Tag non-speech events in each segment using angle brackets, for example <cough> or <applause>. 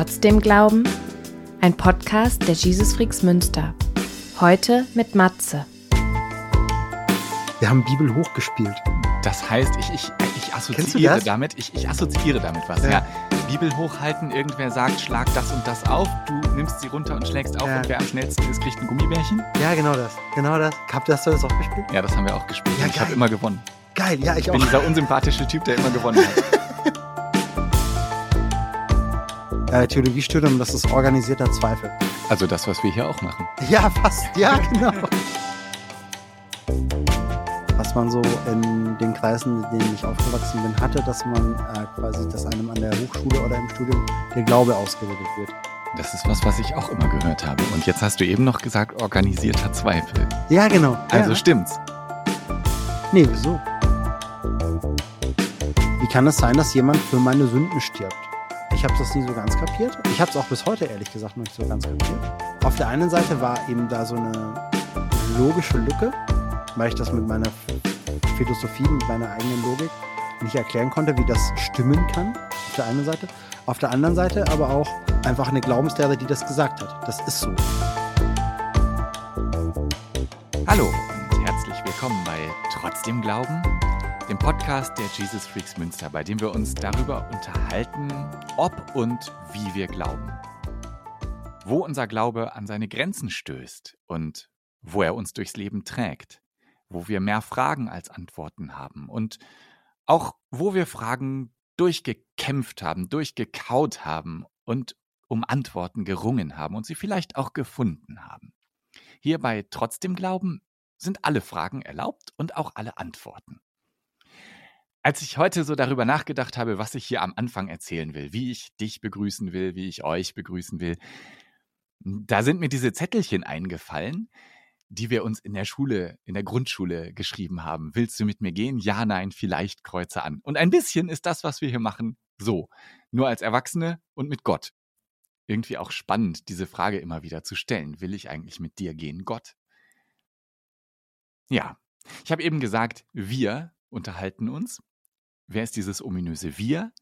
Trotzdem Glauben? Ein Podcast der Jesus Freaks Münster. Heute mit Matze. Wir haben Bibel hochgespielt. Das heißt, ich, ich, ich assoziiere damit, ich, ich assoziiere damit was, ja. ja. Bibel hochhalten, irgendwer sagt, schlag das und das auf, du nimmst sie runter und schlägst auf ja. und wer am schnellsten ist, kriegt ein Gummibärchen. Ja, genau das. Genau das. Habt ihr das auch gespielt? Ja, das haben wir auch gespielt. Ja, ich habe immer gewonnen. Geil, ja, ich, ich auch. bin dieser unsympathische Typ, der immer gewonnen hat. <laughs> äh, Theologiestudium, das ist organisierter Zweifel. Also das, was wir hier auch machen. Ja, fast, ja, <laughs> genau. was man so in den Kreisen, in denen ich aufgewachsen bin, hatte, dass man äh, quasi, dass einem an der Hochschule oder im Studium der Glaube ausgeredet wird. Das ist was, was ich auch immer gehört habe. Und jetzt hast du eben noch gesagt, organisierter Zweifel. Ja, genau. Also ja. stimmt's. Nee, wieso? Wie kann es sein, dass jemand für meine Sünden stirbt? Ich habe das nie so ganz kapiert. Ich habe es auch bis heute ehrlich gesagt noch nicht so ganz kapiert. Auf der einen Seite war eben da so eine logische Lücke, weil ich das mit meiner Philosophie, mit meiner eigenen Logik nicht erklären konnte, wie das stimmen kann. Auf der einen Seite. Auf der anderen Seite aber auch einfach eine Glaubenslehre, die das gesagt hat. Das ist so. Hallo und herzlich willkommen bei Trotzdem Glauben, dem Podcast der Jesus Freaks Münster, bei dem wir uns darüber unterhalten, ob und wie wir glauben. Wo unser Glaube an seine Grenzen stößt und wo er uns durchs Leben trägt, wo wir mehr Fragen als Antworten haben und auch wo wir Fragen durchgekämpft haben, durchgekaut haben und um Antworten gerungen haben und sie vielleicht auch gefunden haben. Hierbei trotzdem Glauben sind alle Fragen erlaubt und auch alle Antworten. Als ich heute so darüber nachgedacht habe, was ich hier am Anfang erzählen will, wie ich dich begrüßen will, wie ich euch begrüßen will, da sind mir diese Zettelchen eingefallen, die wir uns in der Schule, in der Grundschule geschrieben haben. Willst du mit mir gehen? Ja, nein, vielleicht kreuze an. Und ein bisschen ist das, was wir hier machen, so. Nur als Erwachsene und mit Gott. Irgendwie auch spannend, diese Frage immer wieder zu stellen. Will ich eigentlich mit dir gehen, Gott? Ja, ich habe eben gesagt, wir unterhalten uns. Wer ist dieses ominöse Wir?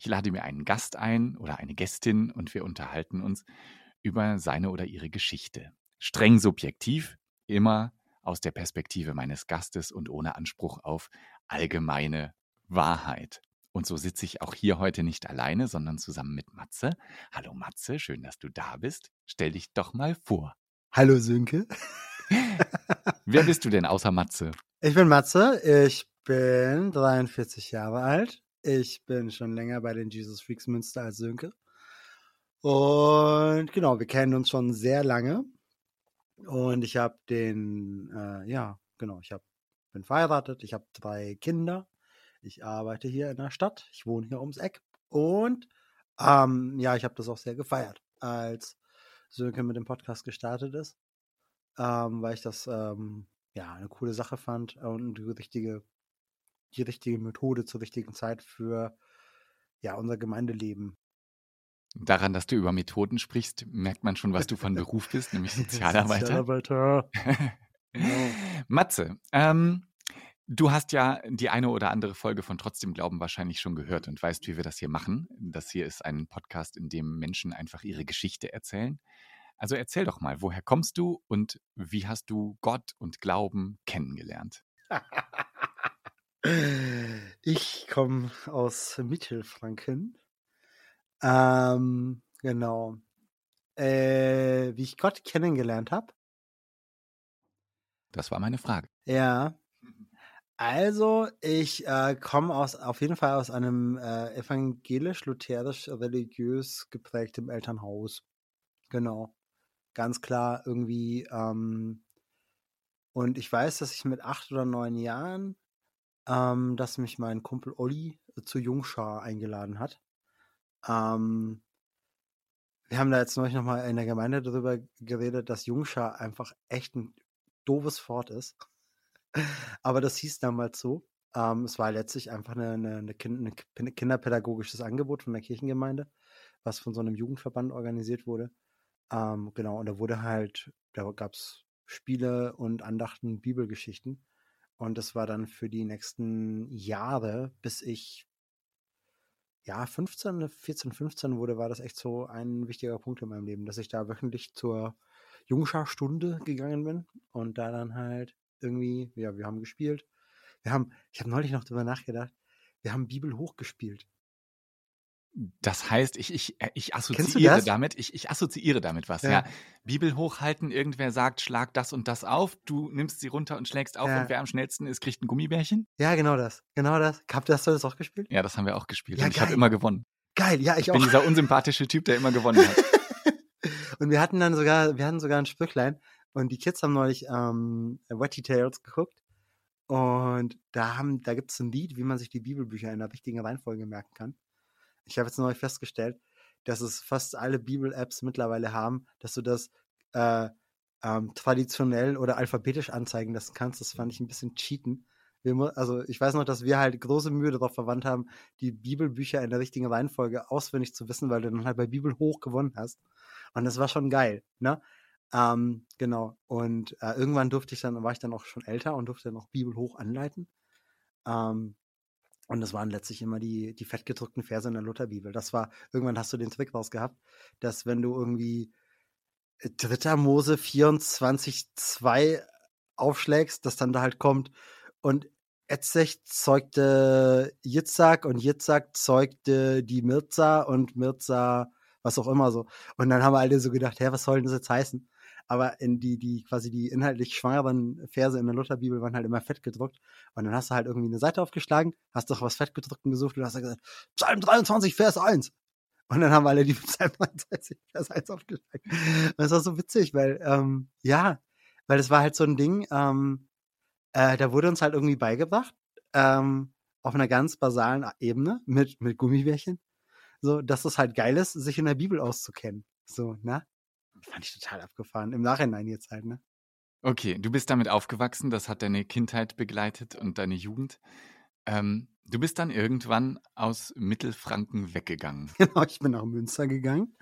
Ich lade mir einen Gast ein oder eine Gästin und wir unterhalten uns über seine oder ihre Geschichte. Streng subjektiv, immer aus der Perspektive meines Gastes und ohne Anspruch auf allgemeine Wahrheit. Und so sitze ich auch hier heute nicht alleine, sondern zusammen mit Matze. Hallo Matze, schön, dass du da bist. Stell dich doch mal vor. Hallo Sönke. <laughs> Wer bist du <laughs> denn außer Matze? Ich bin Matze, ich bin 43 Jahre alt. Ich bin schon länger bei den Jesus Freaks Münster als Sönke. Und genau, wir kennen uns schon sehr lange. Und ich habe den, äh, ja, genau, ich hab, bin verheiratet, ich habe drei Kinder. Ich arbeite hier in der Stadt, ich wohne hier ums Eck. Und ähm, ja, ich habe das auch sehr gefeiert, als Sönke mit dem Podcast gestartet ist ähm, weil ich das ähm, ja eine coole Sache fand und die richtige, die richtige Methode zur richtigen Zeit für ja unser Gemeindeleben. Daran, dass du über Methoden sprichst, merkt man schon, was du von Beruf bist, nämlich <laughs> Sozialarbeiter. Sozialarbeiter. genau. <laughs> Matze, ähm, Du hast ja die eine oder andere Folge von Trotzdem Glauben wahrscheinlich schon gehört und weißt, wie wir das hier machen. Das hier ist ein Podcast, in dem Menschen einfach ihre Geschichte erzählen. Also erzähl doch mal, woher kommst du und wie hast du Gott und Glauben kennengelernt? <laughs> ich komme aus Mittelfranken. Ähm, genau. Äh, wie ich Gott kennengelernt habe. Das war meine Frage. Ja. Also, ich äh, komme aus auf jeden Fall aus einem äh, evangelisch-lutherisch-religiös geprägtem Elternhaus. Genau ganz klar irgendwie. Ähm, und ich weiß, dass ich mit acht oder neun Jahren, ähm, dass mich mein Kumpel Olli zu Jungschar eingeladen hat. Ähm, wir haben da jetzt neulich nochmal in der Gemeinde darüber geredet, dass Jungschar einfach echt ein doofes Fort ist. <laughs> Aber das hieß damals so. Ähm, es war letztlich einfach eine, eine, eine, kind, ein kinderpädagogisches Angebot von der Kirchengemeinde, was von so einem Jugendverband organisiert wurde. Ähm, genau, und da wurde halt, da gab es Spiele und Andachten, Bibelgeschichten. Und das war dann für die nächsten Jahre, bis ich ja, 15, 14, 15 wurde, war das echt so ein wichtiger Punkt in meinem Leben, dass ich da wöchentlich zur Jungscharstunde gegangen bin und da dann halt irgendwie, ja, wir haben gespielt. Wir haben, ich habe neulich noch drüber nachgedacht, wir haben Bibel hochgespielt. Das heißt, ich, ich, äh, ich assoziiere damit, ich, ich assoziiere damit was, ja. ja. Bibel hochhalten, irgendwer sagt, schlag das und das auf, du nimmst sie runter und schlägst auf ja. und wer am schnellsten ist, kriegt ein Gummibärchen. Ja, genau das. Genau das. Habt ihr das, das auch gespielt? Ja, das haben wir auch gespielt. Ja, und ich habe immer gewonnen. Geil, ja, ich, ich auch. Ich bin dieser unsympathische Typ, der immer gewonnen hat. <laughs> und wir hatten dann sogar, wir hatten sogar ein Sprüchlein und die Kids haben neulich ähm, Wetty Tales geguckt. Und da haben, da gibt es ein Lied, wie man sich die Bibelbücher in der richtigen Reihenfolge merken kann. Ich habe jetzt neu festgestellt, dass es fast alle Bibel-Apps mittlerweile haben, dass du das äh, ähm, traditionell oder alphabetisch anzeigen lassen kannst. Das fand ich ein bisschen cheaten. Wir, also ich weiß noch, dass wir halt große Mühe darauf verwandt haben, die Bibelbücher in der richtigen Reihenfolge auswendig zu wissen, weil du dann halt bei Bibel hoch gewonnen hast. Und das war schon geil, ne? Ähm, genau. Und äh, irgendwann durfte ich dann, war ich dann auch schon älter und durfte dann auch Bibel hoch anleiten. Ähm, und das waren letztlich immer die, die fettgedruckten Verse in der Lutherbibel. Das war, irgendwann hast du den Trick raus gehabt, dass wenn du irgendwie 3. Äh, Mose 24,2 aufschlägst, dass dann da halt kommt und Etzech zeugte Yitzhak und Yitzhak zeugte die Mirza und Mirza was auch immer so. Und dann haben wir alle so gedacht, hä, was soll denn das jetzt heißen? Aber in die, die quasi die inhaltlich schwangeren Verse in der Lutherbibel waren halt immer fett gedruckt. Und dann hast du halt irgendwie eine Seite aufgeschlagen, hast doch was fettgedruckten gesucht und hast dann gesagt, Psalm 23, Vers 1. Und dann haben alle die <laughs> Psalm 23, Vers 1 aufgeschlagen. Und das war so witzig, weil, ähm, ja, weil das war halt so ein Ding, ähm, äh, da wurde uns halt irgendwie beigebracht, ähm, auf einer ganz basalen Ebene mit, mit Gummibärchen, so, dass es halt geil ist, sich in der Bibel auszukennen. So, ne? Fand ich total abgefahren. Im Nachhinein jetzt halt, ne? Okay, du bist damit aufgewachsen, das hat deine Kindheit begleitet und deine Jugend. Ähm, du bist dann irgendwann aus Mittelfranken weggegangen. <laughs> Genau, ich bin nach Münster gegangen.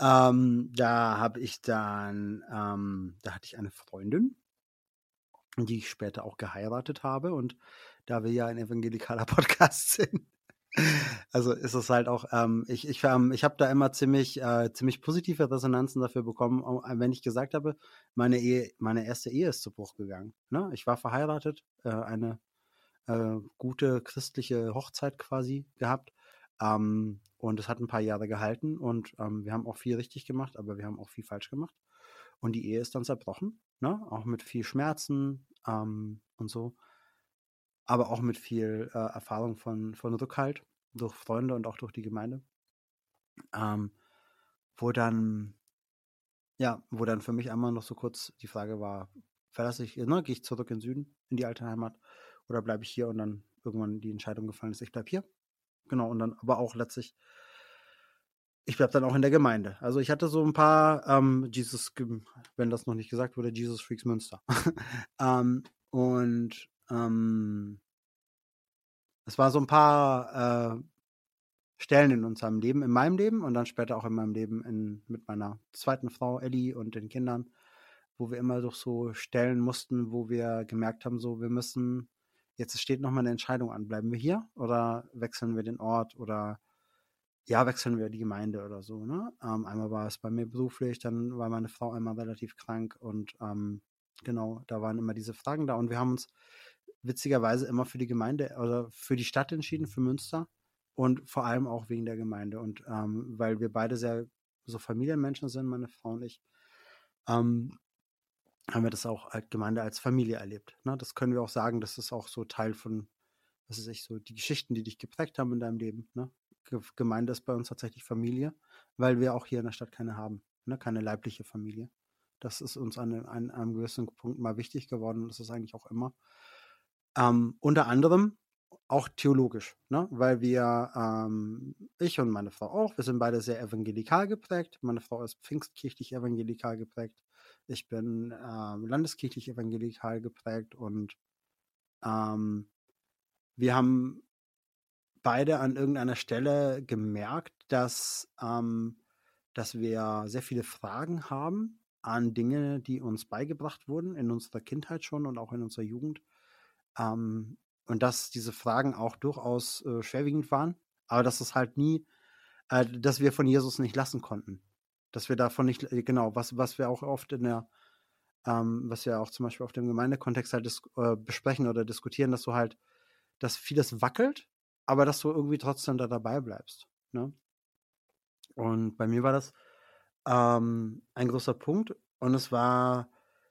Ähm, da habe ich dann, ähm, da hatte ich eine Freundin, die ich später auch geheiratet habe. Und da wir ja ein evangelikaler <laughs> Podcast sind, also ist es halt auch, ähm, ich, ich, ähm, ich habe da immer ziemlich, äh, ziemlich positive Resonanzen dafür bekommen, äh, wenn ich gesagt habe, meine Ehe, meine erste Ehe ist zu Bruch gegangen. Ne? Ich war verheiratet, äh, eine äh, gute christliche Hochzeit quasi gehabt. Ähm, und es hat ein paar Jahre gehalten und ähm, wir haben auch viel richtig gemacht, aber wir haben auch viel falsch gemacht. Und die Ehe ist dann zerbrochen, ne? auch mit viel Schmerzen ähm, und so aber auch mit viel äh, Erfahrung von, von Rückhalt durch Freunde und auch durch die Gemeinde. Ähm, wo dann, ja, wo dann für mich einmal noch so kurz die Frage war, verlasse ich, ne, gehe ich zurück in den Süden, in die alte Heimat, oder bleibe ich hier und dann irgendwann die Entscheidung gefallen ist, ich bleibe hier. Genau, und dann aber auch letztlich, ich bleibe dann auch in der Gemeinde. Also ich hatte so ein paar, ähm, Jesus, wenn das noch nicht gesagt wurde, Jesus Freaks Münster. <laughs> ähm, und ähm, es war so ein paar äh, Stellen in unserem Leben, in meinem Leben und dann später auch in meinem Leben in, mit meiner zweiten Frau Ellie und den Kindern, wo wir immer durch so Stellen mussten, wo wir gemerkt haben, so wir müssen, jetzt steht nochmal eine Entscheidung an, bleiben wir hier oder wechseln wir den Ort oder ja, wechseln wir die Gemeinde oder so. Ne? Ähm, einmal war es bei mir beruflich, dann war meine Frau einmal relativ krank und ähm, genau, da waren immer diese Fragen da und wir haben uns witzigerweise immer für die Gemeinde oder für die Stadt entschieden, für Münster und vor allem auch wegen der Gemeinde und ähm, weil wir beide sehr so Familienmenschen sind, meine Frau und ich, ähm, haben wir das auch als Gemeinde als Familie erlebt. Ne? Das können wir auch sagen, das ist auch so Teil von, was ist ich so, die Geschichten, die dich geprägt haben in deinem Leben. Ne? Gemeinde ist bei uns tatsächlich Familie, weil wir auch hier in der Stadt keine haben, ne? keine leibliche Familie. Das ist uns an, an einem gewissen Punkt mal wichtig geworden und das ist eigentlich auch immer. Ähm, unter anderem auch theologisch, ne? weil wir, ähm, ich und meine Frau auch, wir sind beide sehr evangelikal geprägt. Meine Frau ist pfingstkirchlich evangelikal geprägt. Ich bin ähm, landeskirchlich evangelikal geprägt und ähm, wir haben beide an irgendeiner Stelle gemerkt, dass, ähm, dass wir sehr viele Fragen haben an Dinge, die uns beigebracht wurden in unserer Kindheit schon und auch in unserer Jugend ähm, und dass diese Fragen auch durchaus äh, schwerwiegend waren, Aber dass es halt nie, äh, dass wir von Jesus nicht lassen konnten. Dass wir davon nicht, genau, was, was wir auch oft in der, ähm, was wir auch zum Beispiel auf dem Gemeindekontext halt äh, besprechen oder diskutieren, dass du halt, dass vieles wackelt, aber dass du irgendwie trotzdem da dabei bleibst. Ne? Und bei mir war das ähm, ein großer Punkt und es war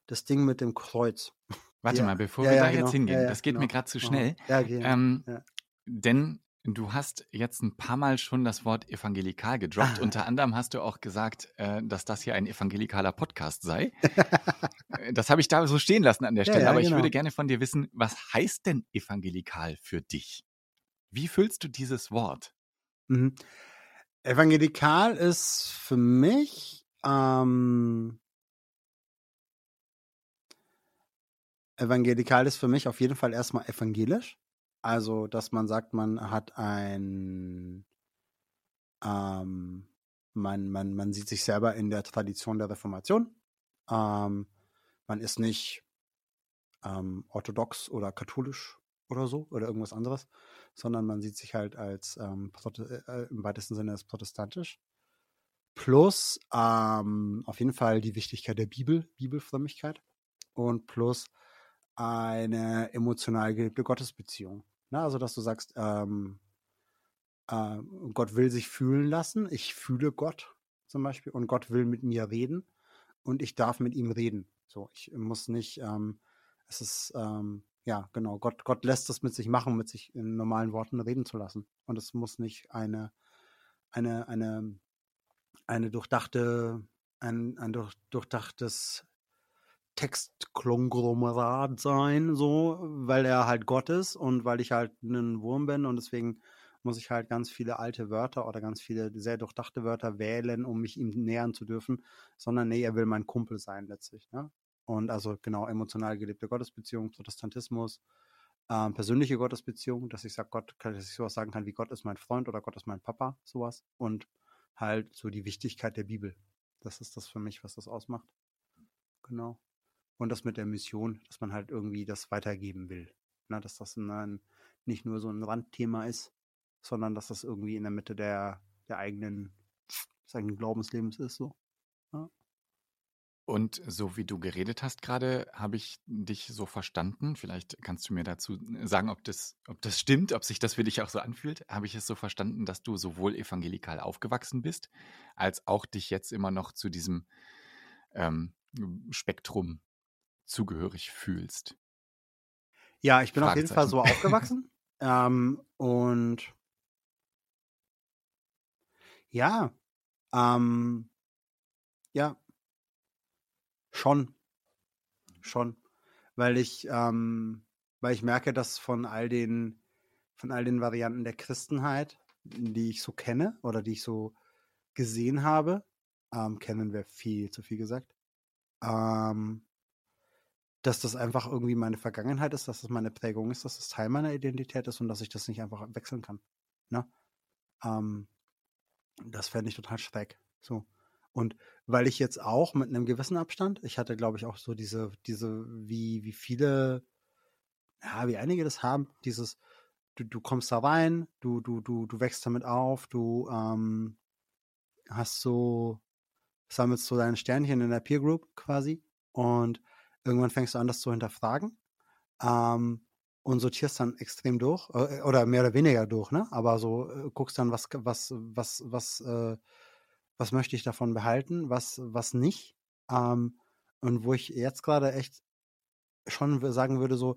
das Ding mit dem Kreuz. <laughs> Warte ja. mal, bevor ja, wir ja, da genau. jetzt hingehen, das geht genau. mir gerade zu schnell. Ja, okay. ähm, denn du hast jetzt ein paar Mal schon das Wort evangelikal gedroppt. Ah. Unter anderem hast du auch gesagt, äh, dass das hier ein evangelikaler Podcast sei. <laughs> Äh, das habe ich da so stehen lassen an der Stelle. Aber genau. ich würde gerne von dir wissen, was heißt denn evangelikal für dich? Wie fühlst du dieses Wort? Mhm. Evangelikal ist für mich ähm, evangelikal ist für mich auf jeden Fall erstmal evangelisch. Also, dass man sagt, man hat ein ähm, man, man, man sieht sich selber in der Tradition der Reformation. Ähm, man ist nicht ähm, orthodox oder katholisch oder so oder irgendwas anderes, sondern man sieht sich halt als ähm, äh, im weitesten Sinne als protestantisch. Plus ähm, auf jeden Fall die Wichtigkeit der Bibel, Bibelfrömmigkeit und plus eine emotional gelebte Gottesbeziehung. Na, also dass du sagst, ähm, äh, Gott will sich fühlen lassen, ich fühle Gott zum Beispiel und Gott will mit mir reden und ich darf mit ihm reden. So, ich muss nicht, ähm, es ist ähm, ja, genau, Gott, Gott lässt es mit sich machen, mit sich in normalen Worten reden zu lassen. Und es muss nicht eine, eine, eine, eine durchdachte, ein, ein durch, durchdachtes Textkonglomerat sein, so, weil er halt Gott ist und weil ich halt ein Wurm bin und deswegen muss ich halt ganz viele alte Wörter oder ganz viele sehr durchdachte Wörter wählen, um mich ihm nähern zu dürfen, sondern nee, er will mein Kumpel sein letztlich. Ne? Und also genau emotional gelebte Gottesbeziehung, Protestantismus, ähm, persönliche Gottesbeziehung, dass ich sage, Gott, dass ich sowas sagen kann wie Gott ist mein Freund oder Gott ist mein Papa, sowas. Und halt so die Wichtigkeit der Bibel. Das ist das für mich, was das ausmacht. Genau. Und das mit der Mission, dass man halt irgendwie das weitergeben will. Na, dass das ein, nicht nur so ein Randthema ist, sondern dass das irgendwie in der Mitte der, der eigenen, des eigenen Glaubenslebens ist, so. Ja. Und so wie du geredet hast gerade, habe ich dich so verstanden. Vielleicht kannst du mir dazu sagen, ob das, ob das stimmt, ob sich das für dich auch so anfühlt. Habe ich es so verstanden, dass du sowohl evangelikal aufgewachsen bist, als auch dich jetzt immer noch zu diesem ähm, Spektrum zugehörig fühlst? Ja, ich bin auf jeden Fall so <laughs> aufgewachsen. ähm, und ja, ähm, ja, Schon. Schon. Weil ich, ähm, weil ich merke, dass von all den, von all den Varianten der Christenheit, die ich so kenne oder die ich so gesehen habe, ähm, kennen wir viel zu viel gesagt, ähm, dass das einfach irgendwie meine Vergangenheit ist, dass das meine Prägung ist, dass das Teil meiner Identität ist und dass ich das nicht einfach wechseln kann. Ne? Ähm, das fände ich total schräg. So. Und weil ich jetzt auch mit einem gewissen Abstand, ich hatte, glaube ich, auch so diese, diese, wie, wie viele, ja, wie einige das haben, dieses, du, du kommst da rein, du, du, du, du wächst damit auf, du ähm, hast so, sammelst so deine Sternchen in der Peer Group quasi und irgendwann fängst du an, das zu hinterfragen ähm, und sortierst dann extrem durch äh, oder mehr oder weniger durch, ne? Aber so äh, guckst dann, was, was, was, was äh, was möchte ich davon behalten, was, was nicht. Ähm, und wo ich jetzt gerade echt schon sagen würde, so,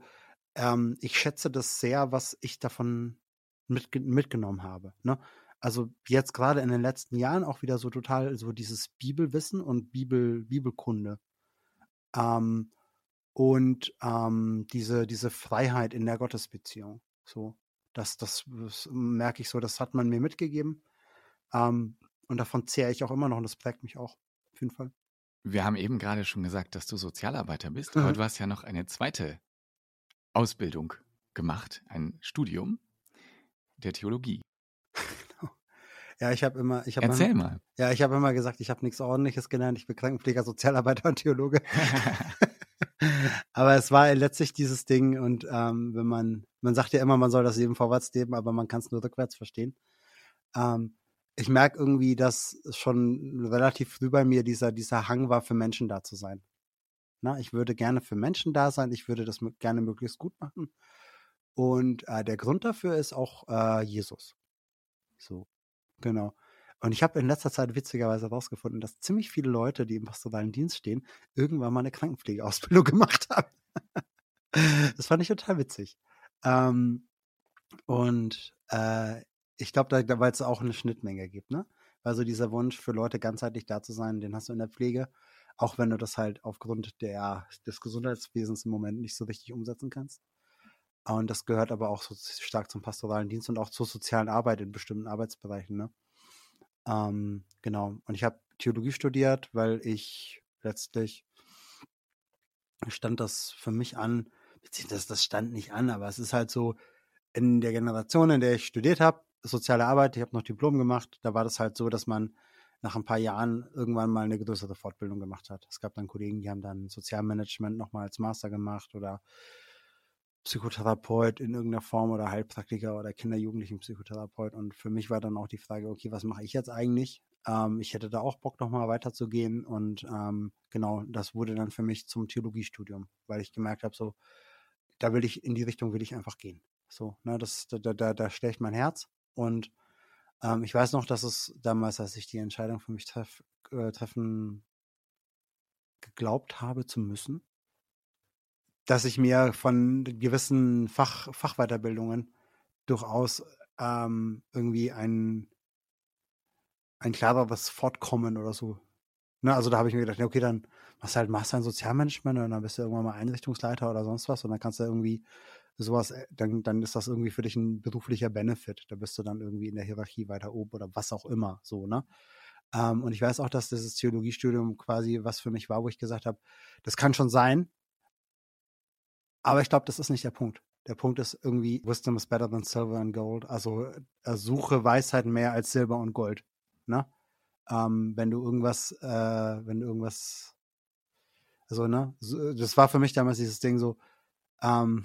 ähm, ich schätze das sehr, was ich davon mit, mitgenommen habe. Ne? Also jetzt gerade in den letzten Jahren auch wieder so total so dieses Bibelwissen und Bibel, Bibelkunde. Ähm, und ähm, diese, diese Freiheit in der Gottesbeziehung. So, das, das, das merke ich so, das hat man mir mitgegeben. Ähm, und davon zehre ich auch immer noch und das prägt mich auch, auf jeden Fall. Wir haben eben gerade schon gesagt, dass du Sozialarbeiter bist, mhm. aber du hast ja noch eine zweite Ausbildung gemacht, ein Studium der Theologie. Ja, ich habe immer, ich habe Erzähl immer, mal. Ja, ich habe immer gesagt, ich habe nichts Ordentliches gelernt. Ich bin Krankenpfleger, Sozialarbeiter und Theologe. <laughs> aber es war letztlich dieses Ding und ähm, wenn man, man sagt ja immer, man soll das Leben vorwärts leben, aber man kann es nur rückwärts verstehen. ähm, ich merke irgendwie, dass schon relativ früh bei mir dieser, dieser Hang war, für Menschen da zu sein. Na, ich würde gerne für Menschen da sein, ich würde das gerne möglichst gut machen. Und äh, der Grund dafür ist auch äh, Jesus. So, genau. Und ich habe in letzter Zeit witzigerweise herausgefunden, dass ziemlich viele Leute, die im pastoralen Dienst stehen, irgendwann mal eine Krankenpflegeausbildung <laughs> gemacht haben. das fand ich total witzig. Ähm, und äh, ich glaube, da, weil es auch eine Schnittmenge gibt, ne? Also dieser Wunsch für Leute ganzheitlich da zu sein, den hast du in der Pflege, auch wenn du das halt aufgrund der, des Gesundheitswesens im Moment nicht so richtig umsetzen kannst. Und das gehört aber auch so stark zum pastoralen Dienst und auch zur sozialen Arbeit in bestimmten Arbeitsbereichen, ne? Ähm, genau. Und ich habe Theologie studiert, weil ich letztlich stand das für mich an, beziehungsweise das stand nicht an, aber es ist halt so, in der Generation, in der ich studiert habe, soziale Arbeit, ich habe noch Diplom gemacht, da war das halt so, dass man nach ein paar Jahren irgendwann mal eine größere Fortbildung gemacht hat. Es gab dann Kollegen, die haben dann Sozialmanagement nochmal als Master gemacht oder Psychotherapeut in irgendeiner Form oder Heilpraktiker oder Kinder-Jugendlichen-Psychotherapeut. Und für mich war dann auch die Frage, okay, was mache ich jetzt eigentlich? Ähm, ich hätte da auch Bock, nochmal weiterzugehen. Und ähm, genau, das wurde dann für mich zum Theologiestudium, weil ich gemerkt habe, so, da will ich, in die Richtung will ich einfach gehen. So, ne, das, da, da, da schlägt mein Herz. Und ähm, ich weiß noch, dass es damals, als ich die Entscheidung für mich treff, äh, treffen geglaubt habe zu müssen, dass ich mir von gewissen Fach, Fachweiterbildungen durchaus ähm, irgendwie ein, ein klareres Fortkommen oder so. Ne, also da habe ich mir gedacht, okay, dann machst du halt Master in Sozialmanagement und dann bist du irgendwann mal Einrichtungsleiter oder sonst was und dann kannst du irgendwie sowas, äh, dann, dann ist das irgendwie für dich ein beruflicher Benefit. Da bist du dann irgendwie in der Hierarchie weiter oben oder was auch immer, so, ne? Ähm, und ich weiß auch, dass dieses Theologiestudium quasi was für mich war, wo ich gesagt habe, das kann schon sein, aber ich glaube, das ist nicht der Punkt. Der Punkt ist irgendwie, Wisdom is better than silver and gold. Also äh, suche Weisheit mehr als Silber und Gold. Ne? Ähm, wenn du irgendwas, äh, wenn du irgendwas, also, ne, das war für mich damals dieses Ding so, ähm,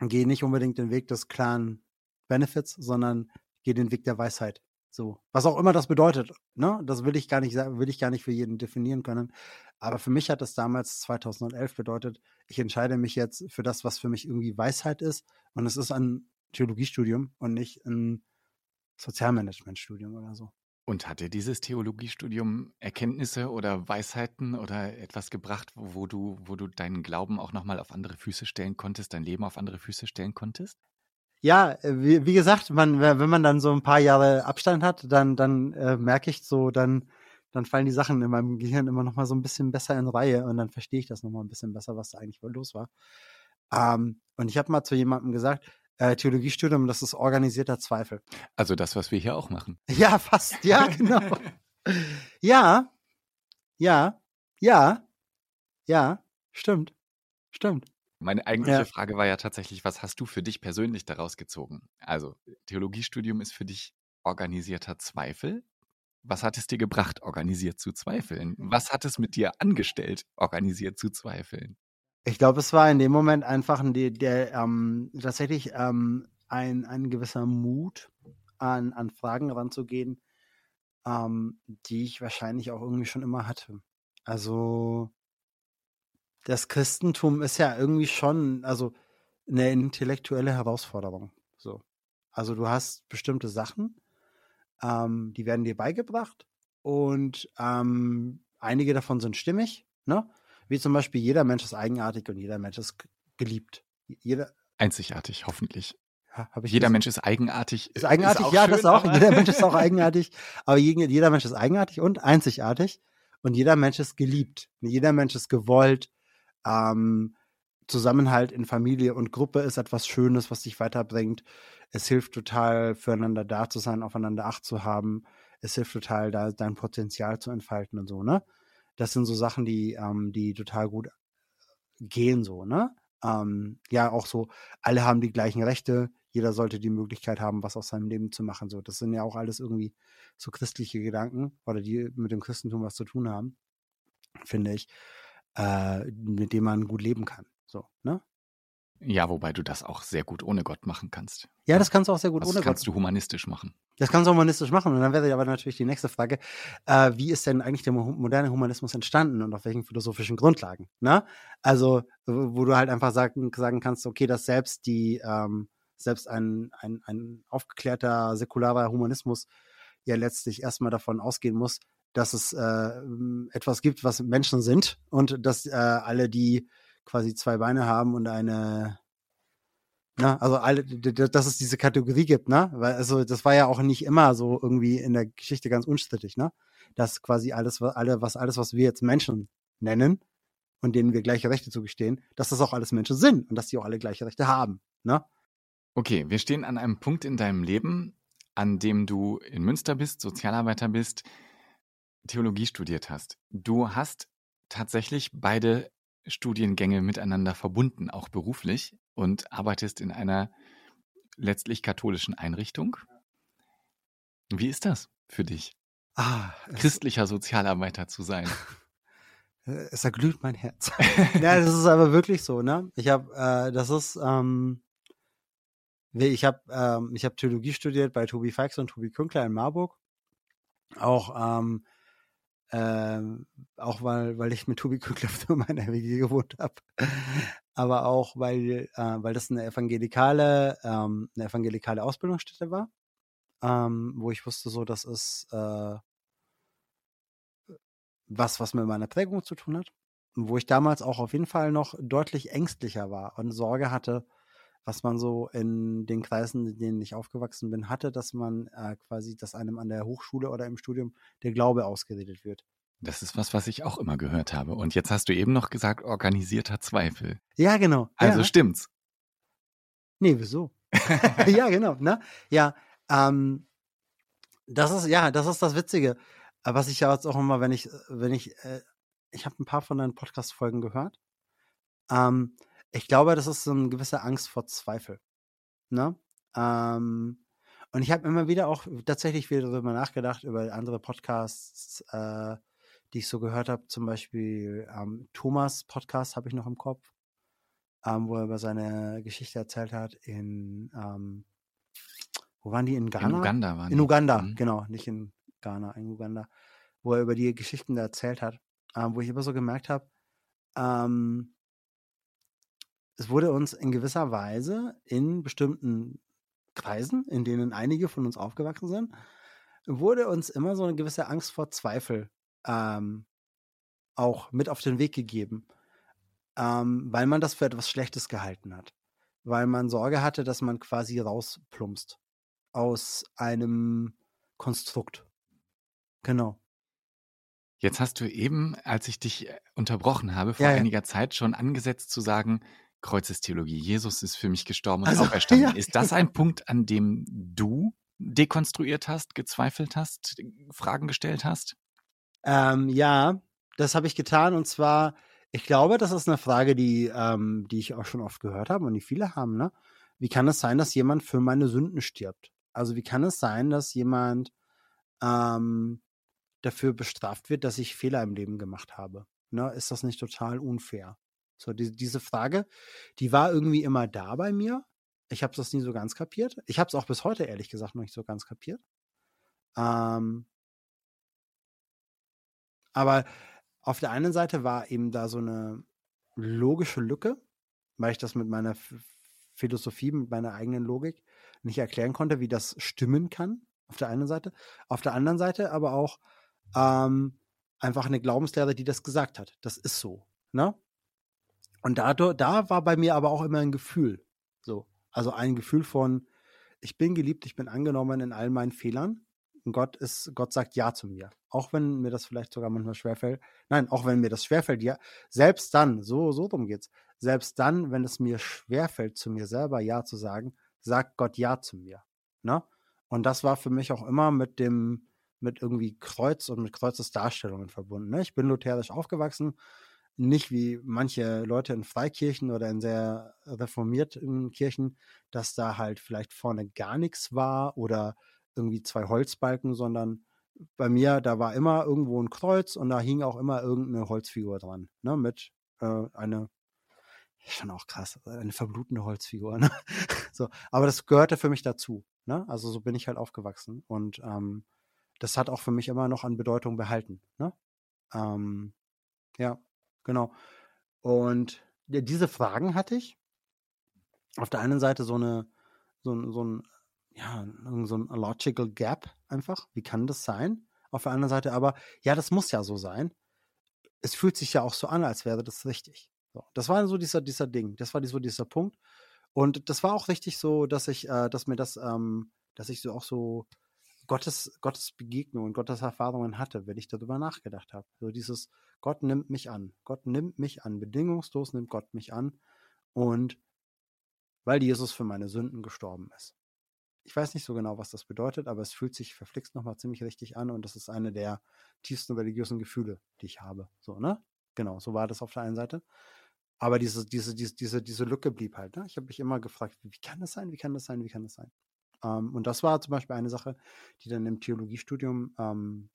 geh nicht unbedingt den Weg des klaren Benefits, sondern geh den Weg der Weisheit. So, was auch immer das bedeutet, ne? Das will ich gar nicht will ich gar nicht für jeden definieren können. Aber für mich hat das damals 2011 bedeutet, ich entscheide mich jetzt für das, was für mich irgendwie Weisheit ist. Und es ist ein Theologiestudium und nicht ein Sozialmanagementstudium oder so. Und hat dir dieses Theologiestudium Erkenntnisse oder Weisheiten oder etwas gebracht, wo, du, wo du deinen Glauben auch nochmal auf andere Füße stellen konntest, dein Leben auf andere Füße stellen konntest? Ja, wie, wie gesagt, man, wenn man dann so ein paar Jahre Abstand hat, dann, dann äh, merke ich so, dann, dann fallen die Sachen in meinem Gehirn immer noch mal so ein bisschen besser in Reihe und dann verstehe ich das noch mal ein bisschen besser, was da eigentlich wohl los war. Ähm, und ich habe mal zu jemandem gesagt, äh, Theologiestudium, das ist organisierter Zweifel. Also das, was wir hier auch machen. <laughs> Ja, fast, ja, genau. <laughs> ja, ja, ja, ja, stimmt, stimmt. Meine eigentliche ja. Frage war ja tatsächlich, was hast du für dich persönlich daraus gezogen? Also, Theologiestudium ist für dich organisierter Zweifel. Was hat es dir gebracht, organisiert zu zweifeln? Was hat es mit dir angestellt, organisiert zu zweifeln? Ich glaube, es war in dem Moment einfach ein, der, der ähm, tatsächlich ähm, ein, ein gewisser Mut, an, an Fragen ranzugehen, ähm, die ich wahrscheinlich auch irgendwie schon immer hatte. Also das Christentum ist ja irgendwie schon, also eine intellektuelle Herausforderung. So. Also du hast bestimmte Sachen, ähm, die werden dir beigebracht und ähm, einige davon sind stimmig, ne? Wie zum Beispiel, jeder Mensch ist eigenartig und jeder Mensch ist geliebt. Jeder, Einzigartig, hoffentlich. Ja, jeder Mensch ist eigenartig. Ist eigenartig, ist ja, schön, das auch. Jeder Mensch ist auch eigenartig. Aber jeder Mensch ist eigenartig und einzigartig. Und jeder Mensch ist geliebt. Jeder Mensch ist gewollt. Ähm, Zusammenhalt in Familie und Gruppe ist etwas Schönes, was dich weiterbringt. Es hilft total, füreinander da zu sein, aufeinander Acht zu haben. Es hilft total, da dein Potenzial zu entfalten und so, ne? Das sind so Sachen, die, ähm, die total gut gehen, so, ne? Ähm, ja, auch so, alle haben die gleichen Rechte, jeder sollte die Möglichkeit haben, was aus seinem Leben zu machen. So, das sind ja auch alles irgendwie so christliche Gedanken oder die mit dem Christentum was zu tun haben, finde ich, äh, mit dem man gut leben kann. So, ne? Ja, wobei du das auch sehr gut ohne Gott machen kannst. Ja, das kannst du auch sehr gut das ohne kannst Gott. du humanistisch machen. Das kannst du humanistisch machen. Und dann wäre aber natürlich die nächste Frage, äh, wie ist denn eigentlich der mo- moderne Humanismus entstanden und auf welchen philosophischen Grundlagen? Ne? Also, wo wo du halt einfach sagen, sagen kannst, okay, dass selbst die, ähm, selbst ein, ein, ein aufgeklärter, säkularer Humanismus ja letztlich erstmal davon ausgehen muss, dass es äh, etwas gibt, was Menschen sind und dass äh, alle, die quasi zwei Beine haben und eine Ne? Also alle, dass es diese Kategorie gibt, ne? Weil also das war ja auch nicht immer so irgendwie in der Geschichte ganz unstrittig, ne? Dass quasi alles, was alle, was alles, was wir jetzt Menschen nennen und denen wir gleiche Rechte zugestehen, dass das auch alles Menschen sind und dass die auch alle gleiche Rechte haben, ne? Okay, wir stehen an einem Punkt in deinem Leben, an dem du in Münster bist, Sozialarbeiter bist, Theologie studiert hast. Du hast tatsächlich beide Studiengänge miteinander verbunden, auch beruflich, und arbeitest in einer letztlich katholischen Einrichtung. Wie ist das für dich, Ah, christlicher Sozialarbeiter zu sein? <laughs> es erglüht mein Herz. ja, das ist aber wirklich so, ne? Ich habe, äh, das ist, ähm, ich habe, ähm, ich habe Theologie studiert bei Tobi Feix und Tobi Künkler in Marburg. Auch, ähm, ähm, auch weil, weil ich mit Tobi Künkler für <laughs> meine WG gewohnt habe. Aber auch, weil, äh, weil das eine evangelikale, ähm, eine evangelikale Ausbildungsstätte war. Ähm, wo ich wusste, so, das ist äh, was, was mit meiner Prägung zu tun hat. Wo ich damals auch auf jeden Fall noch deutlich ängstlicher war und Sorge hatte, was man so in den Kreisen, in denen ich aufgewachsen bin, hatte, dass man äh, quasi, dass einem an der Hochschule oder im Studium der Glaube ausgeredet wird. Das ist was, was ich auch immer gehört habe. Und jetzt hast du eben noch gesagt, organisierter Zweifel. Ja, genau. Also ja. stimmt's. Nee, wieso? <laughs> ja, genau, ne? Ja, ähm, das ist, ja, das ist das Witzige. Äh, Was ich ja jetzt auch immer, wenn ich, wenn ich, äh, ich habe ein paar von deinen Podcast-Folgen gehört. Ähm, ich glaube, das ist so eine gewisse Angst vor Zweifel. Ne? Ähm, und ich habe immer wieder auch tatsächlich wieder darüber nachgedacht, über andere Podcasts, äh, die ich so gehört habe. Zum Beispiel ähm, Thomas Podcast habe ich noch im Kopf ähm, wo er über seine Geschichte erzählt hat in, ähm, wo waren die, in Ghana? In Uganda waren In die. Uganda, Mhm. genau, nicht in Ghana, in Uganda, wo er über die Geschichten da erzählt hat, ähm, wo ich immer so gemerkt habe, ähm, es wurde uns in gewisser Weise in bestimmten Kreisen, in denen einige von uns aufgewachsen sind, wurde uns immer so eine gewisse Angst vor Zweifel ähm, auch mit auf den Weg gegeben, ähm, weil man das für etwas Schlechtes gehalten hat. Weil man Sorge hatte, dass man quasi rausplumpst aus einem Konstrukt. Genau. Jetzt hast du eben, als ich dich äh, unterbrochen habe, vor Ja, ja. einiger Zeit schon angesetzt zu sagen, Kreuzestheologie, Jesus ist für mich gestorben und Also, <laughs> auferstanden. ja. Ist das ein Punkt, an dem du dekonstruiert hast, gezweifelt hast, Fragen gestellt hast? Ähm, ja, das habe ich getan und zwar, ich glaube, das ist eine Frage, die, ähm, die ich auch schon oft gehört habe und die viele haben, ne? Wie kann es sein, dass jemand für meine Sünden stirbt? Also wie kann es sein, dass jemand ähm, dafür bestraft wird, dass ich Fehler im Leben gemacht habe? Ne? Ist das nicht total unfair? So, die, diese Frage, die war irgendwie immer da bei mir. Ich habe das nie so ganz kapiert. Ich habe es auch bis heute, ehrlich gesagt, noch nicht so ganz kapiert. Ähm, aber auf der einen Seite war eben da so eine logische Lücke, weil ich das mit meiner Ph- Philosophie, mit meiner eigenen Logik nicht erklären konnte, wie das stimmen kann. Auf der einen Seite. Auf der anderen Seite aber auch ähm, einfach eine Glaubenslehre, die das gesagt hat. Das ist so. Ne? Und da, da war bei mir aber auch immer ein Gefühl. So. Also ein Gefühl von, ich bin geliebt, ich bin angenommen in all meinen Fehlern. Und Gott ist, Gott sagt Ja zu mir. Auch wenn mir das vielleicht sogar manchmal schwerfällt. Nein, auch wenn mir das schwerfällt, ja. Selbst dann, so, so drum geht's. Selbst dann, wenn es mir schwerfällt, zu mir selber Ja zu sagen, sagt Gott Ja zu mir. Ne? Und das war für mich auch immer mit dem, mit irgendwie Kreuz und mit Kreuzesdarstellungen verbunden. Ne? Ich bin lutherisch aufgewachsen, nicht wie manche Leute in Freikirchen oder in sehr reformierten Kirchen, dass da halt vielleicht vorne gar nichts war oder irgendwie zwei Holzbalken, sondern bei mir, da war immer irgendwo ein Kreuz und da hing auch immer irgendeine Holzfigur dran, ne, mit äh, eine schon auch krass, eine verblutende Holzfigur. <laughs> Ne? so, aber das gehörte für mich dazu. Ne? Also so bin ich halt aufgewachsen und ähm, das hat auch für mich immer noch an Bedeutung behalten. Ne? Ähm, ja, genau. Und diese Fragen hatte ich. Auf der einen Seite so eine, so, ein, so ein, ja, so ein logical gap einfach. Wie kann das sein? Auf der anderen Seite aber, ja, das muss ja so sein. Es fühlt sich ja auch so an, als wäre das richtig. So, das war so dieser, dieser Ding. Das war so dieser Punkt. Und das war auch richtig so, dass ich, äh, dass mir das, ähm, dass ich so auch so Gottes, Gottes und Gottes Erfahrungen hatte, wenn ich darüber nachgedacht habe. So dieses, Gott nimmt mich an. Gott nimmt mich an. Bedingungslos nimmt Gott mich an. Und weil Jesus für meine Sünden gestorben ist. Ich weiß nicht so genau, was das bedeutet, aber es fühlt sich verflixt nochmal ziemlich richtig an und das ist eine der tiefsten religiösen Gefühle, die ich habe. So, ne? Genau, so war das auf der einen Seite. Aber diese, diese, diese, diese, diese Lücke blieb halt. Ne? Ich habe mich immer gefragt, wie kann das sein, wie kann das sein, wie kann das sein? Ähm, und das war zum Beispiel eine Sache, die dann im Theologiestudium ähm,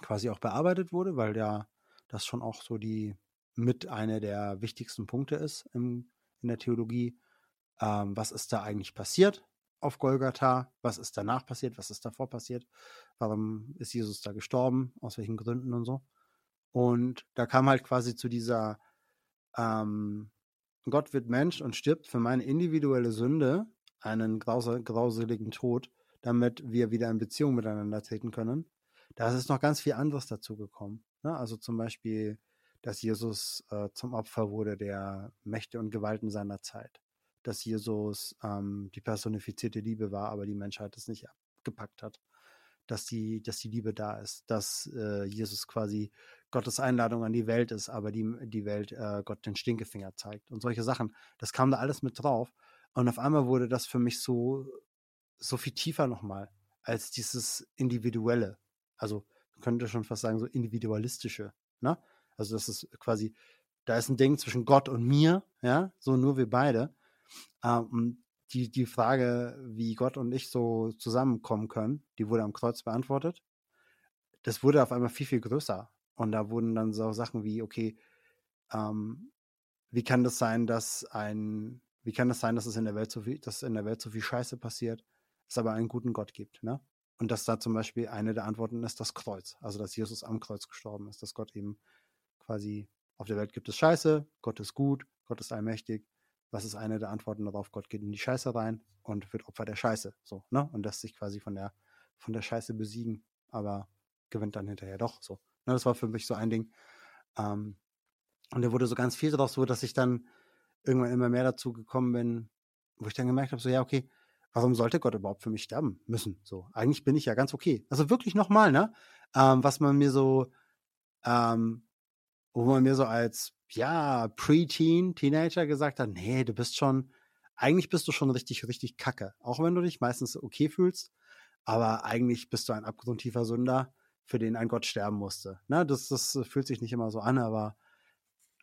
quasi auch bearbeitet wurde, weil ja das schon auch so die mit einer der wichtigsten Punkte ist im, in der Theologie. Ähm, was ist da eigentlich passiert auf Golgatha? Was ist danach passiert? Was ist davor passiert? Warum ist Jesus da gestorben? Aus welchen Gründen und so? Und da kam halt quasi zu dieser ähm, Gott wird Mensch und stirbt für meine individuelle Sünde einen grauseligen Tod, damit wir wieder in Beziehung miteinander treten können. Da ist noch ganz viel anderes dazu gekommen. Ne? Also zum Beispiel, dass Jesus äh, zum Opfer wurde der Mächte und Gewalten seiner Zeit. Dass Jesus ähm, die personifizierte Liebe war, aber die Menschheit es nicht gepackt hat. Dass die, dass die Liebe da ist. Dass äh, Jesus quasi Gottes Einladung an die Welt ist, aber die, die Welt äh, Gott den Stinkefinger zeigt. Und solche Sachen. Das kam da alles mit drauf. Und auf einmal wurde das für mich so, so viel tiefer nochmal als dieses Individuelle. Also könnte schon fast sagen, so individualistische. Ne? Also das ist quasi, da ist ein Ding zwischen Gott und mir, ja, so nur wir beide. Ähm, die, die Frage, wie Gott und ich so zusammenkommen können, die wurde am Kreuz beantwortet. Das wurde auf einmal viel, viel größer. Und da wurden dann so Sachen wie, okay, ähm, wie kann das sein, dass ein wie kann das sein, dass es in der Welt so viel, dass in der Welt so viel Scheiße passiert, es aber einen guten Gott gibt, ne? Und dass da zum Beispiel eine der Antworten ist das Kreuz, also dass Jesus am Kreuz gestorben ist, dass Gott eben quasi auf der Welt gibt es Scheiße, Gott ist gut, Gott ist allmächtig. Was ist eine der Antworten darauf? Gott geht in die Scheiße rein und wird Opfer der Scheiße, so, ne? Und lässt sich quasi von der von der Scheiße besiegen, aber gewinnt dann hinterher doch so. Ne, das war für mich so ein Ding. Ähm, und da wurde so ganz viel daraus so, dass ich dann irgendwann immer mehr dazu gekommen bin, wo ich dann gemerkt habe, so ja, okay, warum sollte Gott überhaupt für mich sterben müssen? So, eigentlich bin ich ja ganz okay. Also wirklich nochmal, ne? Ähm, was man mir so, ähm, wo man mir so als, ja, Preteen, Teenager gesagt hat, nee, du bist schon, eigentlich bist du schon richtig, richtig kacke. Auch wenn du dich meistens okay fühlst, aber eigentlich bist du ein abgrundtiefer Sünder, für den ein Gott sterben musste. Ne? Das, das fühlt sich nicht immer so an, aber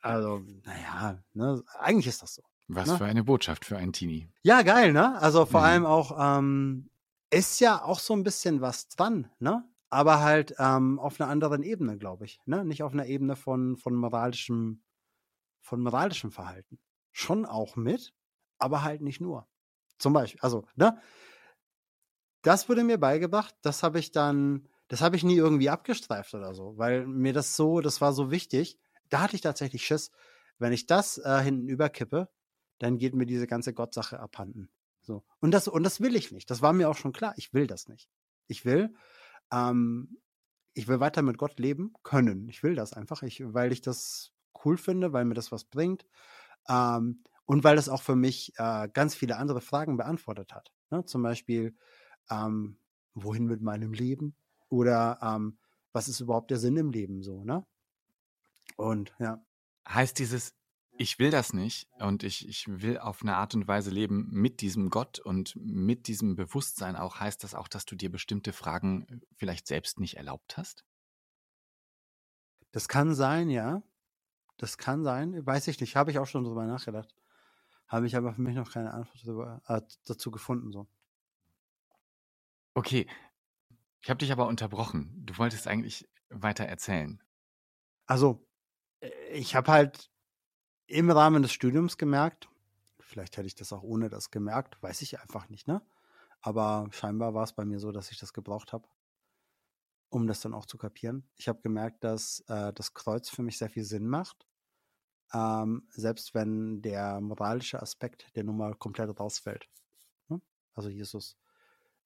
also, naja, ne, eigentlich ist das so. Was ne? für eine Botschaft für einen Teenie. Ja, geil, ne? Also vor mhm. allem auch, ähm, ist ja auch so ein bisschen was dran, ne? Aber halt ähm, auf einer anderen Ebene, glaube ich. Ne? Nicht auf einer Ebene von, von moralischem, von moralischem Verhalten. Schon auch mit, aber halt nicht nur. Zum Beispiel, also, ne? Das wurde mir beigebracht, das habe ich dann, das habe ich nie irgendwie abgestreift oder so, weil mir das so, das war so wichtig da hatte ich tatsächlich Schiss, wenn ich das äh, hinten überkippe, dann geht mir diese ganze Gottsache abhanden. So. Und das, und das will ich nicht. Das war mir auch schon klar. Ich will das nicht. Ich will, ähm, ich will weiter mit Gott leben können. Ich will das einfach, ich, weil ich das cool finde, weil mir das was bringt. Ähm, und weil das auch für mich äh, ganz viele andere Fragen beantwortet hat. Ne? Zum Beispiel, ähm, wohin mit meinem Leben? Oder ähm, was ist überhaupt der Sinn im Leben so, ne? Und ja. Heißt dieses, ich will das nicht und ich, ich will auf eine Art und Weise leben mit diesem Gott und mit diesem Bewusstsein auch, heißt das auch, dass du dir bestimmte Fragen äh, vielleicht selbst nicht erlaubt hast? Das kann sein, ja. Das kann sein. Weiß ich nicht. Habe ich auch schon drüber nachgedacht. Habe ich aber für mich noch keine Antwort darüber, äh, dazu gefunden. So. Okay. Ich habe dich aber unterbrochen. Du wolltest eigentlich weiter erzählen. Also, ich habe halt, im Rahmen des Studiums gemerkt. Vielleicht hätte ich das auch ohne das gemerkt, weiß ich einfach nicht, ne? Aber scheinbar war es bei mir so, dass ich das gebraucht habe, um das dann auch zu kapieren. Ich habe gemerkt, dass äh, das Kreuz für mich sehr viel Sinn macht. Ähm, selbst wenn der moralische Aspekt der Nummer komplett rausfällt. Ne? Also Jesus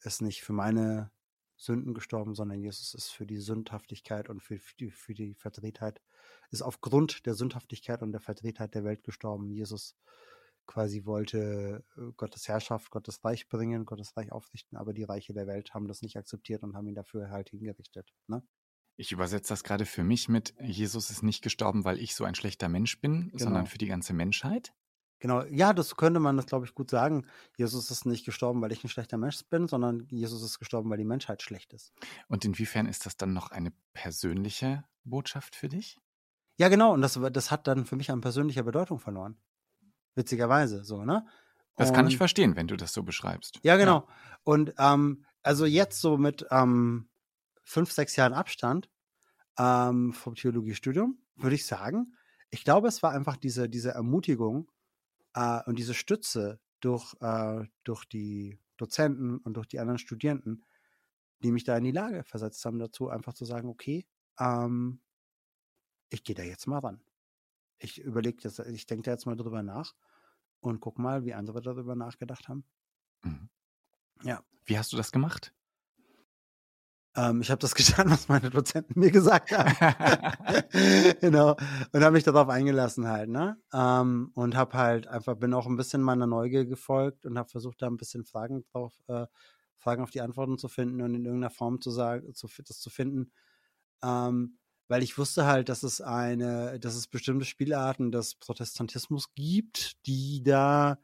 ist nicht für meine Sünden gestorben, sondern Jesus ist für die Sündhaftigkeit und für, für, die, für die Verdrehtheit, ist aufgrund der Sündhaftigkeit und der Verdrehtheit der Welt gestorben. Jesus quasi wollte äh, Gottes Herrschaft, Gottes Reich bringen, Gottes Reich aufrichten, aber die Reiche der Welt haben das nicht akzeptiert und haben ihn dafür halt hingerichtet. Ne? Ich übersetze das gerade für mich mit, Jesus ist nicht gestorben, weil ich so ein schlechter Mensch bin, genau. sondern für die ganze Menschheit. Genau, ja, das könnte man das, glaube ich, gut sagen. Jesus ist nicht gestorben, weil ich ein schlechter Mensch bin, sondern Jesus ist gestorben, weil die Menschheit schlecht ist. Und inwiefern ist das dann noch eine persönliche Botschaft für dich? Ja, genau, und das, das hat dann für mich an persönlicher Bedeutung verloren. Witzigerweise, so, ne? Das kann ich verstehen, wenn du das so beschreibst. Ja, genau. Ja. Und ähm, also jetzt so mit ähm, fünf, sechs Jahren Abstand ähm, vom Theologiestudium, würde ich sagen, ich glaube, es war einfach diese, diese Ermutigung äh, und diese Stütze durch, äh, durch die Dozenten und durch die anderen Studierenden, die mich da in die Lage versetzt haben, dazu einfach zu sagen, okay, ähm, ich gehe da jetzt mal ran. Ich überlege das, ich denke da jetzt mal drüber nach und guck mal, wie andere darüber nachgedacht haben. Mhm. Ja. Wie hast du das gemacht? Ähm, ich habe das <laughs> getan, was meine Dozenten mir gesagt haben. <laughs> genau. Und habe mich darauf eingelassen halt, ne? Ähm, und habe halt einfach, bin auch ein bisschen meiner Neugier gefolgt und habe versucht, da ein bisschen Fragen drauf, äh, Fragen auf die Antworten zu finden und in irgendeiner Form zu sagen, zu, das zu finden. Ähm, weil ich wusste halt, dass es eine, dass es bestimmte Spielarten des Protestantismus gibt, die da,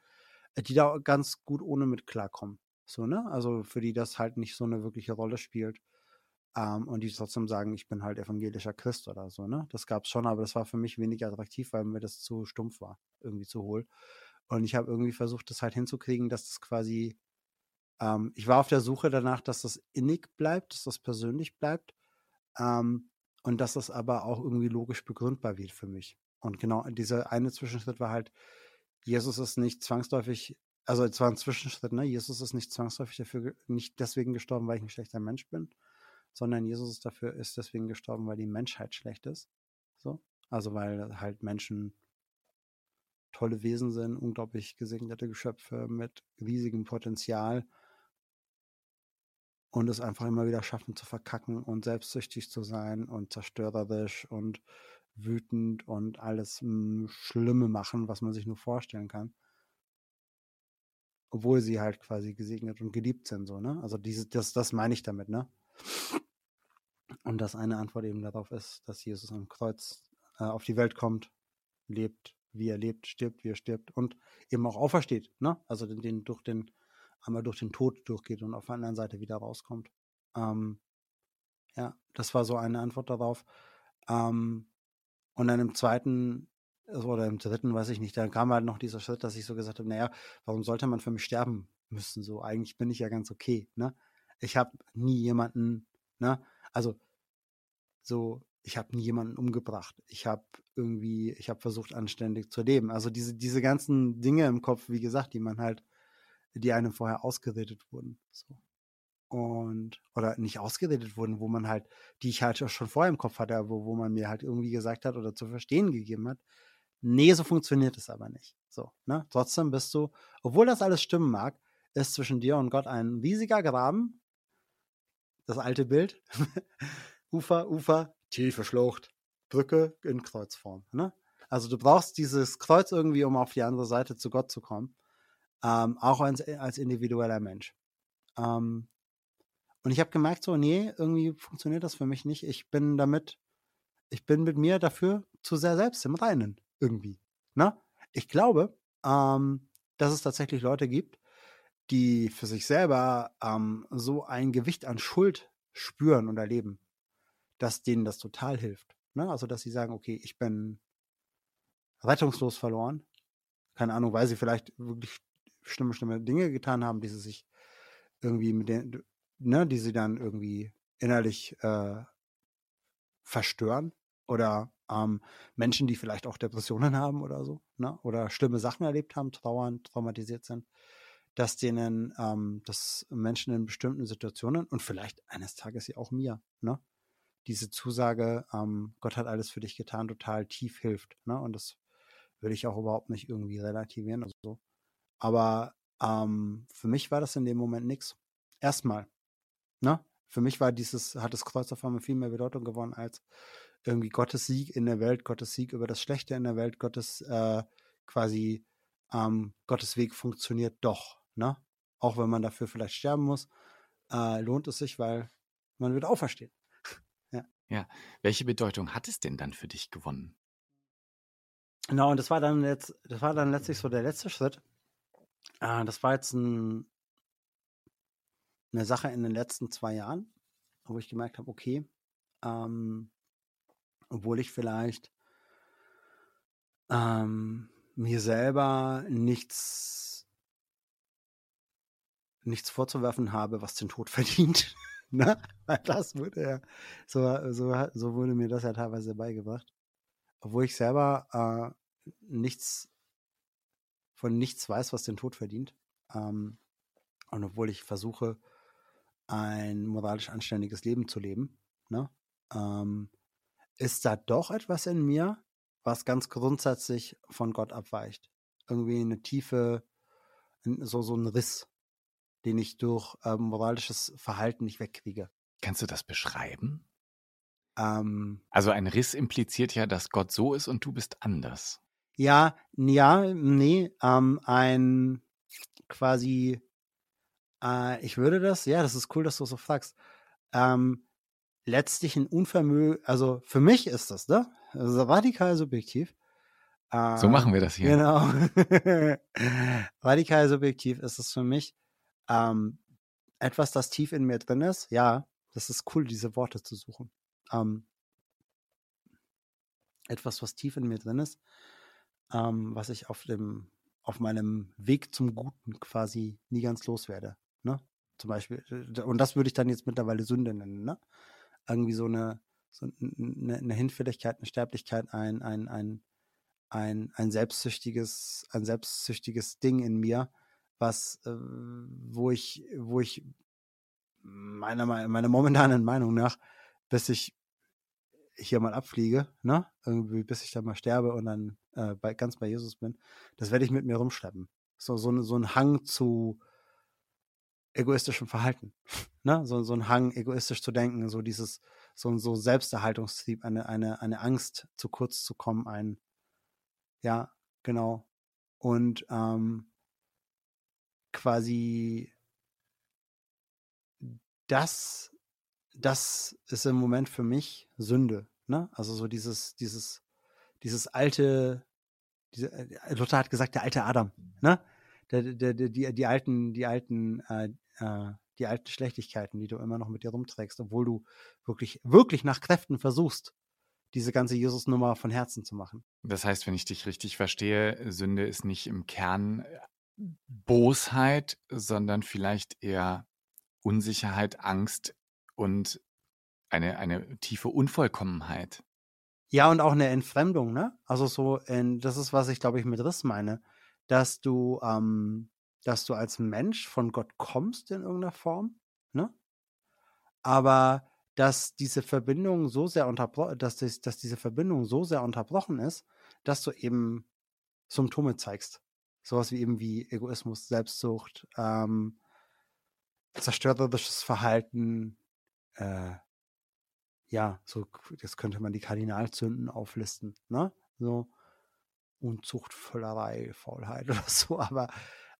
die da ganz gut ohne mit klarkommen. So, ne? Also für die das halt nicht so eine wirkliche Rolle spielt. Ähm, und die trotzdem sagen, ich bin halt evangelischer Christ oder so, ne? Das gab's schon, aber das war für mich weniger attraktiv, weil mir das zu stumpf war, irgendwie zu hohl. Und ich habe irgendwie versucht, das halt hinzukriegen, dass das quasi, ähm, ich war auf der Suche danach, dass das innig bleibt, dass das persönlich bleibt. Ähm, und dass das aber auch irgendwie logisch begründbar wird für mich. Und genau dieser eine Zwischenschritt war halt, Jesus ist nicht zwangsläufig, also es war ein Zwischenschritt, ne? Jesus ist nicht zwangsläufig dafür, nicht deswegen gestorben, weil ich ein schlechter Mensch bin, sondern Jesus ist dafür, ist deswegen gestorben, weil die Menschheit schlecht ist. So. Also weil halt Menschen tolle Wesen sind, unglaublich gesegnete Geschöpfe mit riesigem Potenzial und es einfach immer wieder schaffen zu verkacken und selbstsüchtig zu sein und zerstörerisch und wütend und alles hm, Schlimme machen, was man sich nur vorstellen kann. Obwohl sie halt quasi gesegnet und geliebt sind, so, ne? Also diese, das, das meine ich damit, ne? Und dass eine Antwort eben darauf ist, dass Jesus am Kreuz äh, auf die Welt kommt, lebt, wie er lebt, stirbt, wie er stirbt und eben auch aufersteht, ne? Also den, den durch den einmal durch den Tod durchgeht und auf der anderen Seite wieder rauskommt. Ähm, ja, das war so eine Antwort darauf. Ähm, und dann im zweiten oder im dritten, weiß ich nicht, dann kam halt noch dieser Schritt, dass ich so gesagt habe, naja, warum sollte man für mich sterben müssen? So, eigentlich bin ich ja ganz okay, ne? Ich habe nie jemanden, ne? Also, so, ich habe nie jemanden umgebracht. Ich habe irgendwie, ich habe versucht, anständig zu leben. Also diese, diese ganzen Dinge im Kopf, wie gesagt, die man halt die einem vorher ausgeredet wurden. So. Und, oder nicht ausgeredet wurden, wo man halt, die ich halt schon vorher im Kopf hatte, wo, wo man mir halt irgendwie gesagt hat oder zu verstehen gegeben hat, nee, so funktioniert es aber nicht. So, ne? Trotzdem bist du, obwohl das alles stimmen mag, ist zwischen dir und Gott ein riesiger Graben. Das alte Bild. <laughs> Ufer, Ufer, tiefe Schlucht, Brücke in Kreuzform. Ne? Also du brauchst dieses Kreuz irgendwie, um auf die andere Seite zu Gott zu kommen ähm, auch als, als individueller Mensch. Ähm, und ich habe gemerkt, so, nee, irgendwie funktioniert das für mich nicht. Ich bin damit, ich bin mit mir dafür zu sehr selbst im Reinen, irgendwie. Ne? Ich glaube, ähm, dass es tatsächlich Leute gibt, die für sich selber ähm, so ein Gewicht an Schuld spüren und erleben, dass denen das total hilft. Ne? Also, dass sie sagen, okay, ich bin rettungslos verloren. Keine Ahnung, weil sie vielleicht wirklich schlimme, schlimme Dinge getan haben, die sie sich irgendwie mit den, ne, die sie dann irgendwie innerlich äh, verstören oder Ähm, Menschen, die vielleicht auch Depressionen haben oder so, ne? oder schlimme Sachen erlebt haben, trauern, traumatisiert sind, dass denen, ähm, dass Menschen in bestimmten Situationen und vielleicht eines Tages ja auch mir, ne? diese Zusage, ähm, Gott hat alles für dich getan, total tief hilft. Ne? Und das würde ich auch überhaupt nicht irgendwie relativieren oder so. Aber ähm, für mich war das in dem Moment nichts. Erstmal. Ne? Für mich war dieses, hat das Kreuz auf einmal viel mehr Bedeutung gewonnen als irgendwie Gottes Sieg in der Welt, Gottes Sieg über das Schlechte in der Welt, Gottes äh, quasi ähm, Gottes Weg funktioniert doch. Ne? Auch wenn man dafür vielleicht sterben muss, äh, lohnt es sich, weil man wird auferstehen. <laughs> ja. ja. Welche Bedeutung hat es denn dann für dich gewonnen? Genau, und das war dann jetzt, das war dann letztlich so der letzte Schritt. Äh, das war jetzt ein, eine Sache in den letzten zwei Jahren, wo ich gemerkt habe, okay, ähm, obwohl ich vielleicht ähm, mir selber nichts, nichts vorzuwerfen habe, was den Tod <laughs> verdient. ne? Das wurde ja, so, so, so wurde mir das ja teilweise beigebracht. Obwohl ich selber äh, nichts von nichts weiß, was den Tod verdient. Ähm, und obwohl ich versuche, ein moralisch anständiges Leben zu leben, ne? ähm, ist da doch etwas in mir, was ganz grundsätzlich von Gott abweicht. Irgendwie eine tiefe, so, so ein Riss, den ich durch ähm, moralisches Verhalten nicht wegkriege. Kannst du das beschreiben? Ähm, also ein Riss impliziert ja, dass Gott so ist und du bist anders. Ja, ja, nee, ähm, ein quasi, äh, ich würde das, ja, das ist cool, dass du so fragst. Ähm, letztlich ein Unvermögen, also für mich ist das, ne? Also radikal subjektiv. Äh, so machen wir das hier. Genau. <laughs> radikal subjektiv ist es für mich ähm, etwas, das tief in mir drin ist. Ja, das ist cool, diese Worte zu suchen. Ähm, etwas, was tief in mir drin ist, ähm, was ich auf dem, auf meinem Weg zum Guten quasi nie ganz loswerde. Ne? Zum Beispiel, äh, und das würde ich dann jetzt mittlerweile Sünde nennen, ne? irgendwie so eine, so eine, eine Hinfälligkeit, eine Sterblichkeit, ein, ein, ein, ein, ein selbstsüchtiges, ein selbstsüchtiges Ding in mir, was, äh, wo ich, wo ich meiner, meiner momentanen Meinung nach, bis ich hier mal abfliege, ne, irgendwie, bis ich dann mal sterbe und dann äh, bei, ganz bei Jesus bin, das werde ich mit mir rumschleppen. So, so, so ein Hang zu, egoistischem Verhalten. <laughs> Ne? So, so ein Hang, egoistisch zu denken, so dieses, so, so Selbsterhaltungstrieb, eine, eine, eine Angst, zu kurz zu kommen, ein, ja, genau. Und ähm, quasi das, das ist im Moment für mich Sünde. Ne? Also so dieses, dieses, dieses alte, diese, äh, Luther hat gesagt, der alte Adam, ne? Der, der, der, die, die alten, die alten äh, äh, die alten Schlechtigkeiten, die du immer noch mit dir rumträgst, obwohl du wirklich, wirklich nach Kräften versuchst, diese ganze Jesus-Nummer von Herzen zu machen. Das heißt, wenn ich dich richtig verstehe, Sünde ist nicht im Kern äh, Bosheit, sondern vielleicht eher Unsicherheit, Angst und eine, eine tiefe Unvollkommenheit. Ja, und auch eine Entfremdung, ne? Also so, in, das ist, was ich, glaube ich, mit Riss meine, dass du ähm, dass du als Mensch von Gott kommst in irgendeiner Form, ne? Aber dass diese Verbindung so sehr unterbrochen, dass, das, dass diese Verbindung so sehr unterbrochen ist, dass du eben Symptome zeigst. Sowas wie eben wie Egoismus, Selbstsucht, ähm, zerstörerisches Verhalten, äh, ja, so, jetzt könnte man die Kardinalzünden auflisten, ne? So Unzucht, Völlerei, Faulheit <laughs> oder so, aber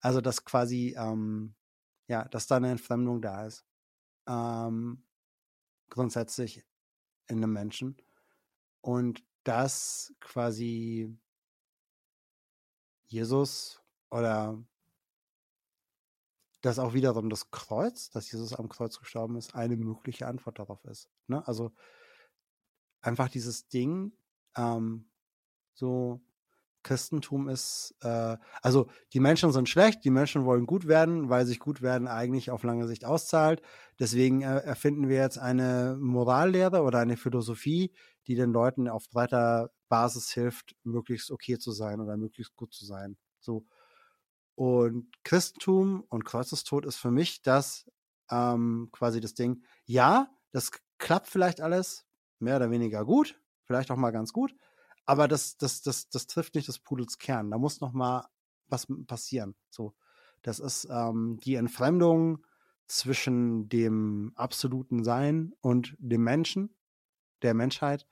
also, dass quasi, ähm, ja, dass da eine Entfremdung da ist. Ähm, grundsätzlich in einem Menschen. Und dass quasi Jesus oder dass auch wiederum das Kreuz, dass Jesus am Kreuz gestorben ist, eine mögliche Antwort darauf ist. Ne? Also einfach dieses Ding, ähm, so Christentum ist, äh, also die Menschen sind schlecht, die Menschen wollen gut werden, weil sich gut werden eigentlich auf lange Sicht auszahlt. Deswegen äh, erfinden wir jetzt eine Morallehre oder eine Philosophie, die den Leuten auf breiter Basis hilft, möglichst okay zu sein oder möglichst gut zu sein. So. Und Christentum und Kreuzestod ist für mich das ähm, quasi das Ding. Ja, das klappt vielleicht alles mehr oder weniger gut, vielleicht auch mal ganz gut, aber das, das, das, das trifft nicht das Pudels Kern. Da muss noch mal was passieren. So, das ist ähm, die Entfremdung zwischen dem absoluten Sein und dem Menschen, der Menschheit,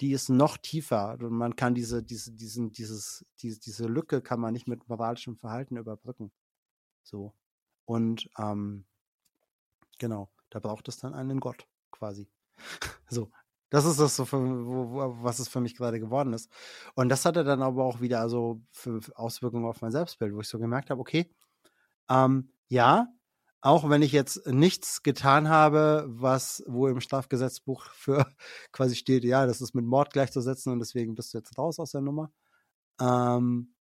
die ist noch tiefer. Und man kann diese, diese, diesen, dieses, diese, diese Lücke kann man nicht mit moralischem Verhalten überbrücken. So. Und ähm, genau, da braucht es dann einen Gott, quasi. <laughs> so. Das ist das so, für, wo, wo, was es für mich gerade geworden ist. Und das hatte dann aber auch wieder so für Auswirkungen auf mein Selbstbild, wo ich so gemerkt habe, okay, ähm, ja, auch wenn ich jetzt nichts getan habe, was wo im Strafgesetzbuch <laughs> für quasi steht, ja, das ist mit Mord gleichzusetzen und deswegen bist du jetzt raus aus der Nummer, ähm,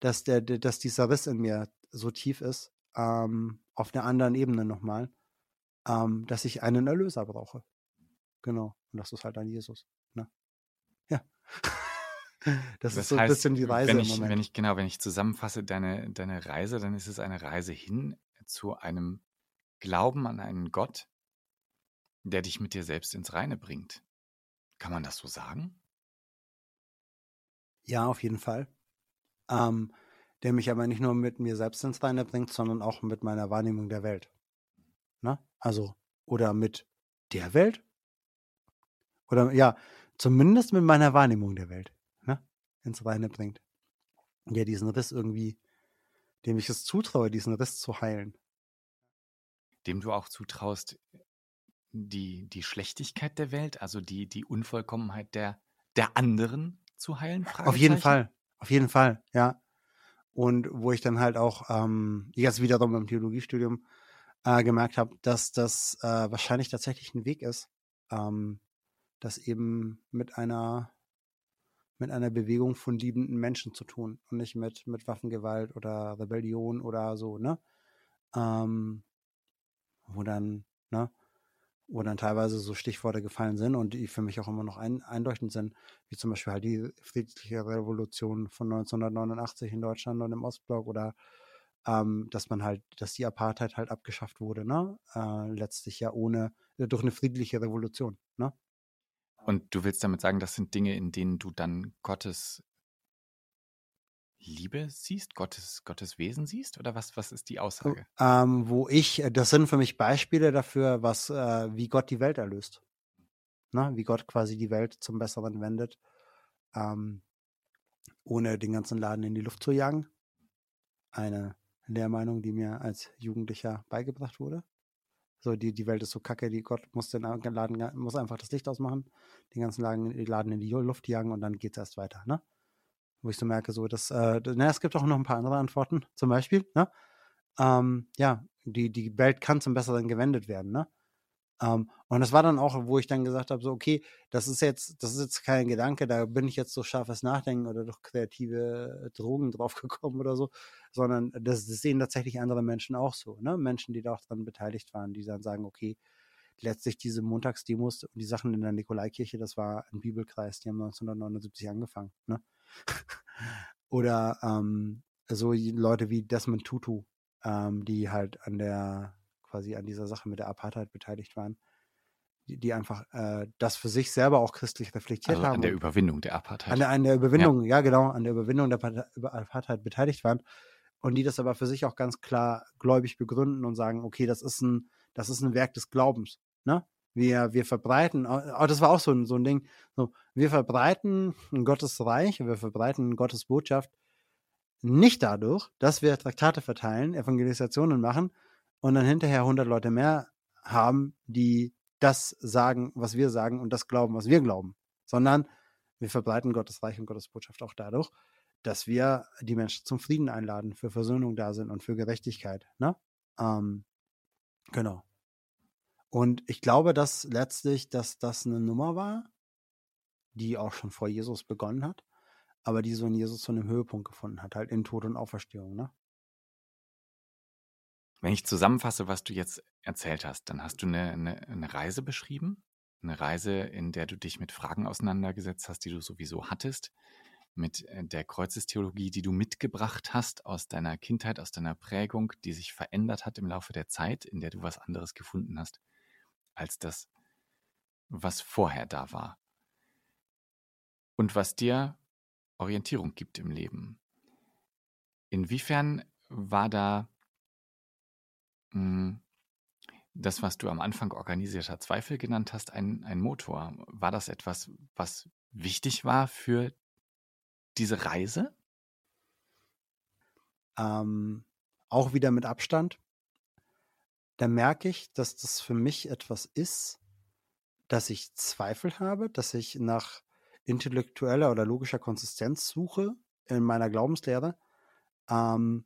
dass der, dass dieser Riss in mir so tief ist, ähm, auf einer anderen Ebene nochmal, ähm, dass ich einen Erlöser brauche. Genau. Und das ist halt dann Jesus. Ne? Ja. Das, <laughs> das, ist so heißt, ein bisschen die Reise wenn ich, im Moment. Wenn ich, genau, wenn ich zusammenfasse, deine, deine Reise, dann ist es eine Reise hin zu einem Glauben an einen Gott, der dich mit dir selbst ins Reine bringt. Kann man das so sagen? Ja, auf jeden Fall. Ähm, der mich aber nicht nur mit mir selbst ins Reine bringt, sondern auch mit meiner Wahrnehmung der Welt. Ne? Also, oder mit der Welt? Oder ja, zumindest mit meiner Wahrnehmung der Welt ne? ins Reine bringt. Der diesen Riss irgendwie, dem ich es zutraue, diesen Riss zu heilen dem du auch zutraust, die, die Schlechtigkeit der Welt, also die, die Unvollkommenheit der, der anderen zu heilen? Auf jeden Fall, auf jeden Fall, ja. Und wo ich dann halt auch ähm, jetzt wiederum im Theologiestudium äh, gemerkt habe, dass das äh, wahrscheinlich tatsächlich ein Weg ist, ähm, das eben mit einer mit einer Bewegung von liebenden Menschen zu tun und nicht mit, mit Waffengewalt oder Rebellion oder so, ne? Ähm, wo dann, ne, wo dann teilweise so Stichworte gefallen sind und die für mich auch immer noch ein, einleuchtend sind, wie zum Beispiel halt die friedliche Revolution von 1989 in Deutschland und im Ostblock oder ähm, dass man halt, dass die Apartheid halt abgeschafft wurde, ne? Äh, letztlich ja ohne, durch eine friedliche Revolution, ne? Und du willst damit sagen, das sind Dinge, in denen du dann Gottes Liebe siehst, Gottes, Gottes Wesen siehst? Oder was, was ist die Aussage? Ähm, wo ich, äh, das sind für mich Beispiele dafür, was, äh, wie Gott die Welt erlöst. Na, wie Gott quasi die Welt zum Besseren wendet, ähm, ohne den ganzen Laden in die Luft zu jagen. Eine Lehrmeinung, die mir als Jugendlicher beigebracht wurde. So, die, die Welt ist so kacke, die Gott muss den Laden, muss einfach das Licht ausmachen, den ganzen Laden, Laden in die Luft jagen und dann geht es erst weiter. Ne? wo ich so merke, so, dass, äh, na, es gibt auch noch ein paar andere Antworten, zum Beispiel, ne? Ähm, ja, die, die Welt kann zum Besseren gewendet werden, ne? Ähm, und das war dann auch, wo ich dann gesagt habe, so, okay, das ist jetzt, das ist jetzt kein Gedanke, da bin ich jetzt so scharfes Nachdenken oder durch kreative Drogen <laughs> draufgekommen oder so, sondern das, das sehen tatsächlich andere Menschen auch so, ne? Menschen, die da auch dran beteiligt waren, die dann sagen, okay, letztlich diese Montagsdemos und die Sachen in der Nikolaikirche, das war ein Bibelkreis, die haben 1979 angefangen, ne? <laughs> Oder ähm, so Leute wie Desmond Tutu, ähm, die halt an der, quasi an dieser Sache mit der Apartheid beteiligt waren, die, die einfach äh, das für sich selber auch christlich reflektiert also haben. An der Überwindung der Apartheid. An der, an der Überwindung, ja. ja genau, an der Überwindung der Apartheid beteiligt waren. Und die das aber für sich auch ganz klar gläubig begründen und sagen, okay, das ist ein, das ist ein Werk des Glaubens. Ne? Wir, wir verbreiten, oh, das war auch so ein, so ein Ding, so, wir verbreiten Gottes Reich, wir verbreiten Gottes Botschaft nicht dadurch, dass wir Traktate verteilen, Evangelisationen machen und dann hinterher 100 Leute mehr haben, die das sagen, was wir sagen und das glauben, was wir glauben, sondern wir verbreiten Gottes Reich und Gottes Botschaft auch dadurch, dass wir die Menschen zum Frieden einladen, für Versöhnung da sind und für Gerechtigkeit. Ne? Ähm, genau. Und ich glaube, dass letztlich, dass das eine Nummer war, die auch schon vor Jesus begonnen hat, aber die so in Jesus zu einem Höhepunkt gefunden hat, halt in Tod und Auferstehung, ne? Wenn ich zusammenfasse, was du jetzt erzählt hast, dann hast du eine, eine, eine Reise beschrieben, eine Reise, in der du dich mit Fragen auseinandergesetzt hast, die du sowieso hattest, mit äh, der Kreuzestheologie, die du mitgebracht hast aus deiner Kindheit, aus deiner Prägung, die sich verändert hat im Laufe der Zeit, in der du was anderes gefunden hast, als das, was vorher da war. Und was dir Orientierung gibt im Leben. Inwiefern war da das, was du am Anfang organisierter Zweifel genannt hast, ein, ein Motor? War das etwas, was wichtig war für diese Reise? Ähm, auch wieder mit Abstand. Da merke ich, dass das für mich etwas ist, dass ich Zweifel habe, dass ich nach intellektueller oder logischer Konsistenz suche in meiner Glaubenslehre, ähm,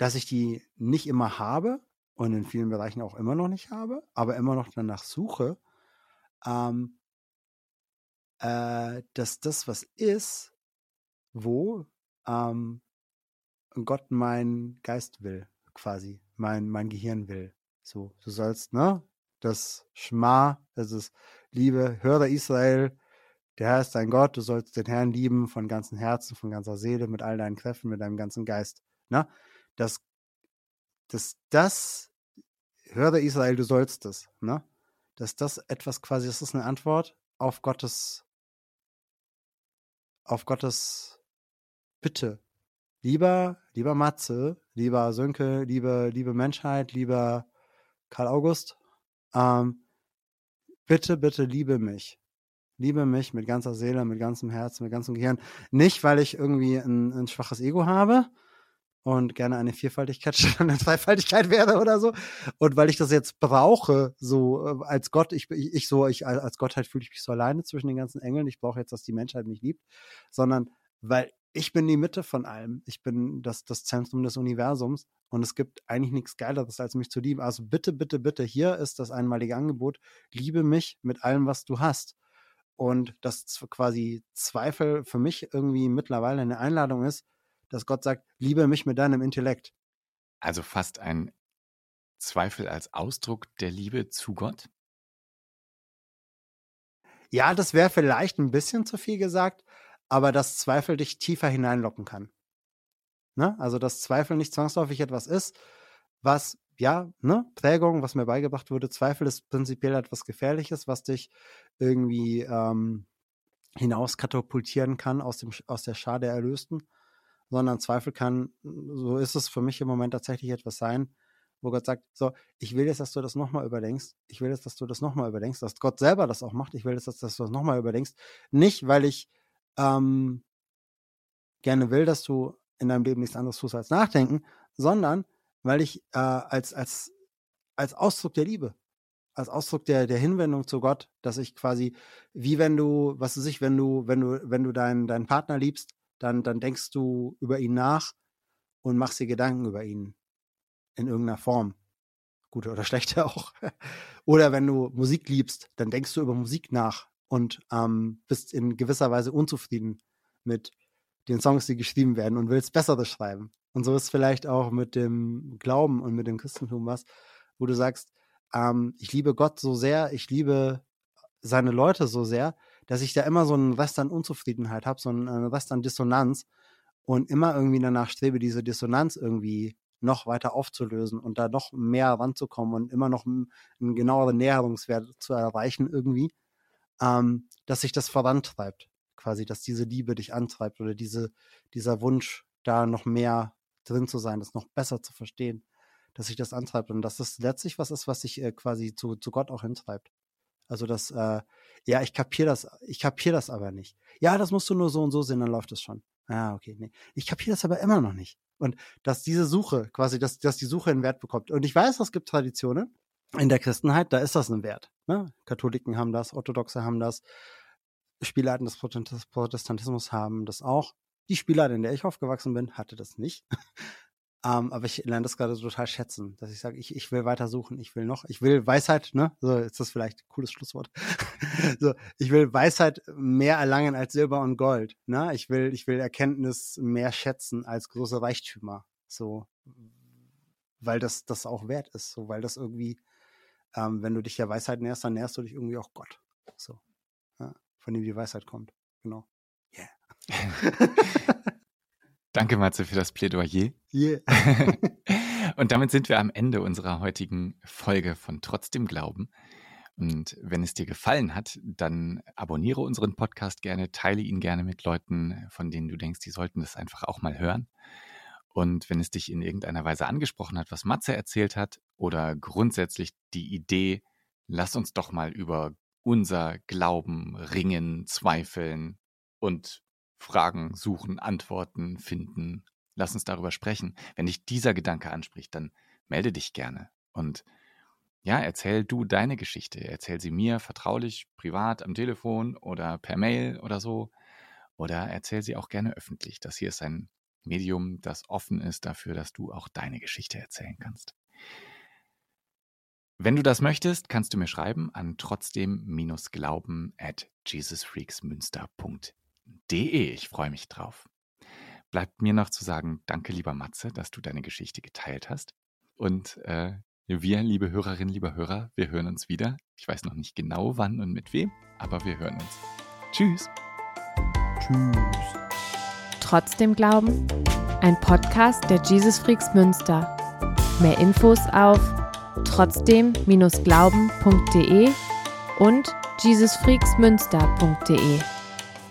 dass ich die nicht immer habe und in vielen Bereichen auch immer noch nicht habe, aber immer noch danach suche, ähm, äh, dass das was ist, wo ähm, Gott mein Geist will, quasi, mein, mein Gehirn will. So, du sollst, ne? Das Schma, das ist Liebe, höre Israel, der Herr ist dein Gott, du sollst den Herrn lieben von ganzem Herzen, von ganzer Seele, mit all deinen Kräften, mit deinem ganzen Geist. Ne? Das, das, das, höre Israel, du sollst es. Ne? Dass das etwas quasi, das ist eine Antwort auf Gottes, auf Gottes Bitte. Lieber, lieber Matze, lieber Sönke, liebe, liebe Menschheit, lieber Karl August, ähm, bitte, bitte liebe mich liebe mich mit ganzer Seele, mit ganzem Herzen, mit ganzem Gehirn. Nicht, weil ich irgendwie ein, ein schwaches Ego habe und gerne eine Vierfaltigkeit <laughs> statt eine Zweifaltigkeit wäre oder so. Und weil ich das jetzt brauche, so äh, als Gott, ich, ich so, ich als Gottheit fühle ich mich so alleine zwischen den ganzen Engeln. Ich brauche jetzt, dass die Menschheit mich liebt, sondern weil ich bin die Mitte von allem. Ich bin das, das Zentrum des Universums und es gibt eigentlich nichts Geileres, als mich zu lieben. Also bitte, bitte, bitte, hier ist das einmalige Angebot. Liebe mich mit allem, was du hast. Und dass quasi Zweifel für mich irgendwie mittlerweile eine Einladung ist, dass Gott sagt, liebe mich mit deinem Intellekt. Also fast ein Zweifel als Ausdruck der Liebe zu Gott? Ja, das wäre vielleicht ein bisschen zu viel gesagt, aber dass Zweifel dich tiefer hineinlocken kann. Ne? Also, dass Zweifel nicht zwangsläufig etwas ist, was ja, ne, Prägung, was mir beigebracht wurde, Zweifel ist prinzipiell etwas Gefährliches, was dich irgendwie ähm, hinaus katapultieren kann aus, dem, aus der Schar der Erlösten, sondern Zweifel kann, so ist es für mich im Moment tatsächlich etwas sein, wo Gott sagt, so, ich will jetzt, dass du das nochmal überdenkst, ich will jetzt, dass du das nochmal überdenkst, dass Gott selber das auch macht, ich will jetzt, dass, dass du das nochmal überdenkst, nicht, weil ich ähm, gerne will, dass du in deinem Leben nichts anderes tust als nachdenken, sondern weil ich äh, als, als, als Ausdruck der Liebe, als Ausdruck der, der Hinwendung zu Gott, dass ich quasi, wie wenn du, was weiß ich, wenn du, wenn du, wenn du deinen, deinen Partner liebst, dann, dann denkst du über ihn nach und machst dir Gedanken über ihn in irgendeiner Form. Gute oder <laughs> schlechte auch. oder wenn du Musik liebst, dann denkst du über Musik nach und ähm, bist in gewisser Weise unzufrieden mit den Songs, die geschrieben werden und willst bessere schreiben. Und so ist vielleicht auch mit dem Glauben und mit dem Christentum was, wo du sagst, ähm, ich liebe Gott so sehr, ich liebe seine Leute so sehr, dass ich da immer so einen Rest an Unzufriedenheit habe, so einen Rest an Dissonanz und immer irgendwie danach strebe, diese Dissonanz irgendwie noch weiter aufzulösen und da noch mehr ranzukommen und immer noch einen, einen genaueren Näherungswert zu erreichen irgendwie, ähm, dass sich das vorantreibt, quasi, dass diese Liebe dich antreibt oder diese, dieser Wunsch, da noch mehr drin zu sein, das noch besser zu verstehen, dass sich das antreibt und dass das letztlich was ist, was sich äh, quasi zu, zu Gott auch hintreibt. Also das, äh, ja, ich kapiere das, ich kapiere das aber nicht. Ja, das musst du nur so und so sehen, dann läuft das schon. Ah, okay, nee. Ich kapiere das aber immer noch nicht. Und dass diese Suche, quasi, dass, dass die Suche einen Wert bekommt. Und ich weiß, es gibt Traditionen in der Christenheit, da ist das ein Wert. Ne? Katholiken haben das, Orthodoxe haben das, Spielarten des Protestantismus haben das auch. Die Spielart, in der ich aufgewachsen bin, hatte das nicht. Um, ähm, aber ich lerne das gerade total schätzen, dass ich sage, ich, ich will weiter suchen, ich will noch, ich will Weisheit, ne? So, ist das vielleicht ein cooles Schlusswort. <laughs> so, ich will Weisheit mehr erlangen als Silber und Gold, ne? Ich will, ich will Erkenntnis mehr schätzen als große Reichtümer. So, weil das, das auch wert ist, so, weil das irgendwie ähm, wenn du dich der Weisheit näherst, dann näherst du dich irgendwie auch Gott. So. Ja, von dem die Weisheit kommt. Genau. Yeah. <laughs> Danke, Matze, für das Plädoyer. Yeah. <laughs> Und damit sind wir am Ende unserer heutigen Folge von Trotzdem Glauben. Und wenn es dir gefallen hat, dann abonniere unseren Podcast gerne, teile ihn gerne mit Leuten, von denen du denkst, die sollten das einfach auch mal hören. Und wenn es dich in irgendeiner Weise angesprochen hat, was Matze erzählt hat, oder grundsätzlich die Idee, lass uns doch mal über unser Glauben ringen, zweifeln und Fragen suchen, Antworten finden. Lass uns darüber sprechen. Wenn dich dieser Gedanke anspricht, dann melde dich gerne und ja, erzähl du deine Geschichte. Erzähl sie mir vertraulich, privat, am Telefon oder per Mail oder so. Oder erzähl sie auch gerne öffentlich. Das hier ist ein Medium, das offen ist dafür, dass du auch deine Geschichte erzählen kannst. Wenn du das möchtest, kannst du mir schreiben an trotzdem-glauben at jesusfreaksmünster.de. Ich freue mich drauf. Bleibt mir noch zu sagen, danke lieber Matze, dass du deine Geschichte geteilt hast. Und äh, wir, liebe Hörerinnen, liebe Hörer, wir hören uns wieder. Ich weiß noch nicht genau wann und mit wem, aber wir hören uns. Tschüss. Tschüss. Trotzdem Glauben? Ein Podcast der Jesus Freaks Münster. Mehr Infos auf trotzdem-glauben.de und jesusfreaksmünster.de.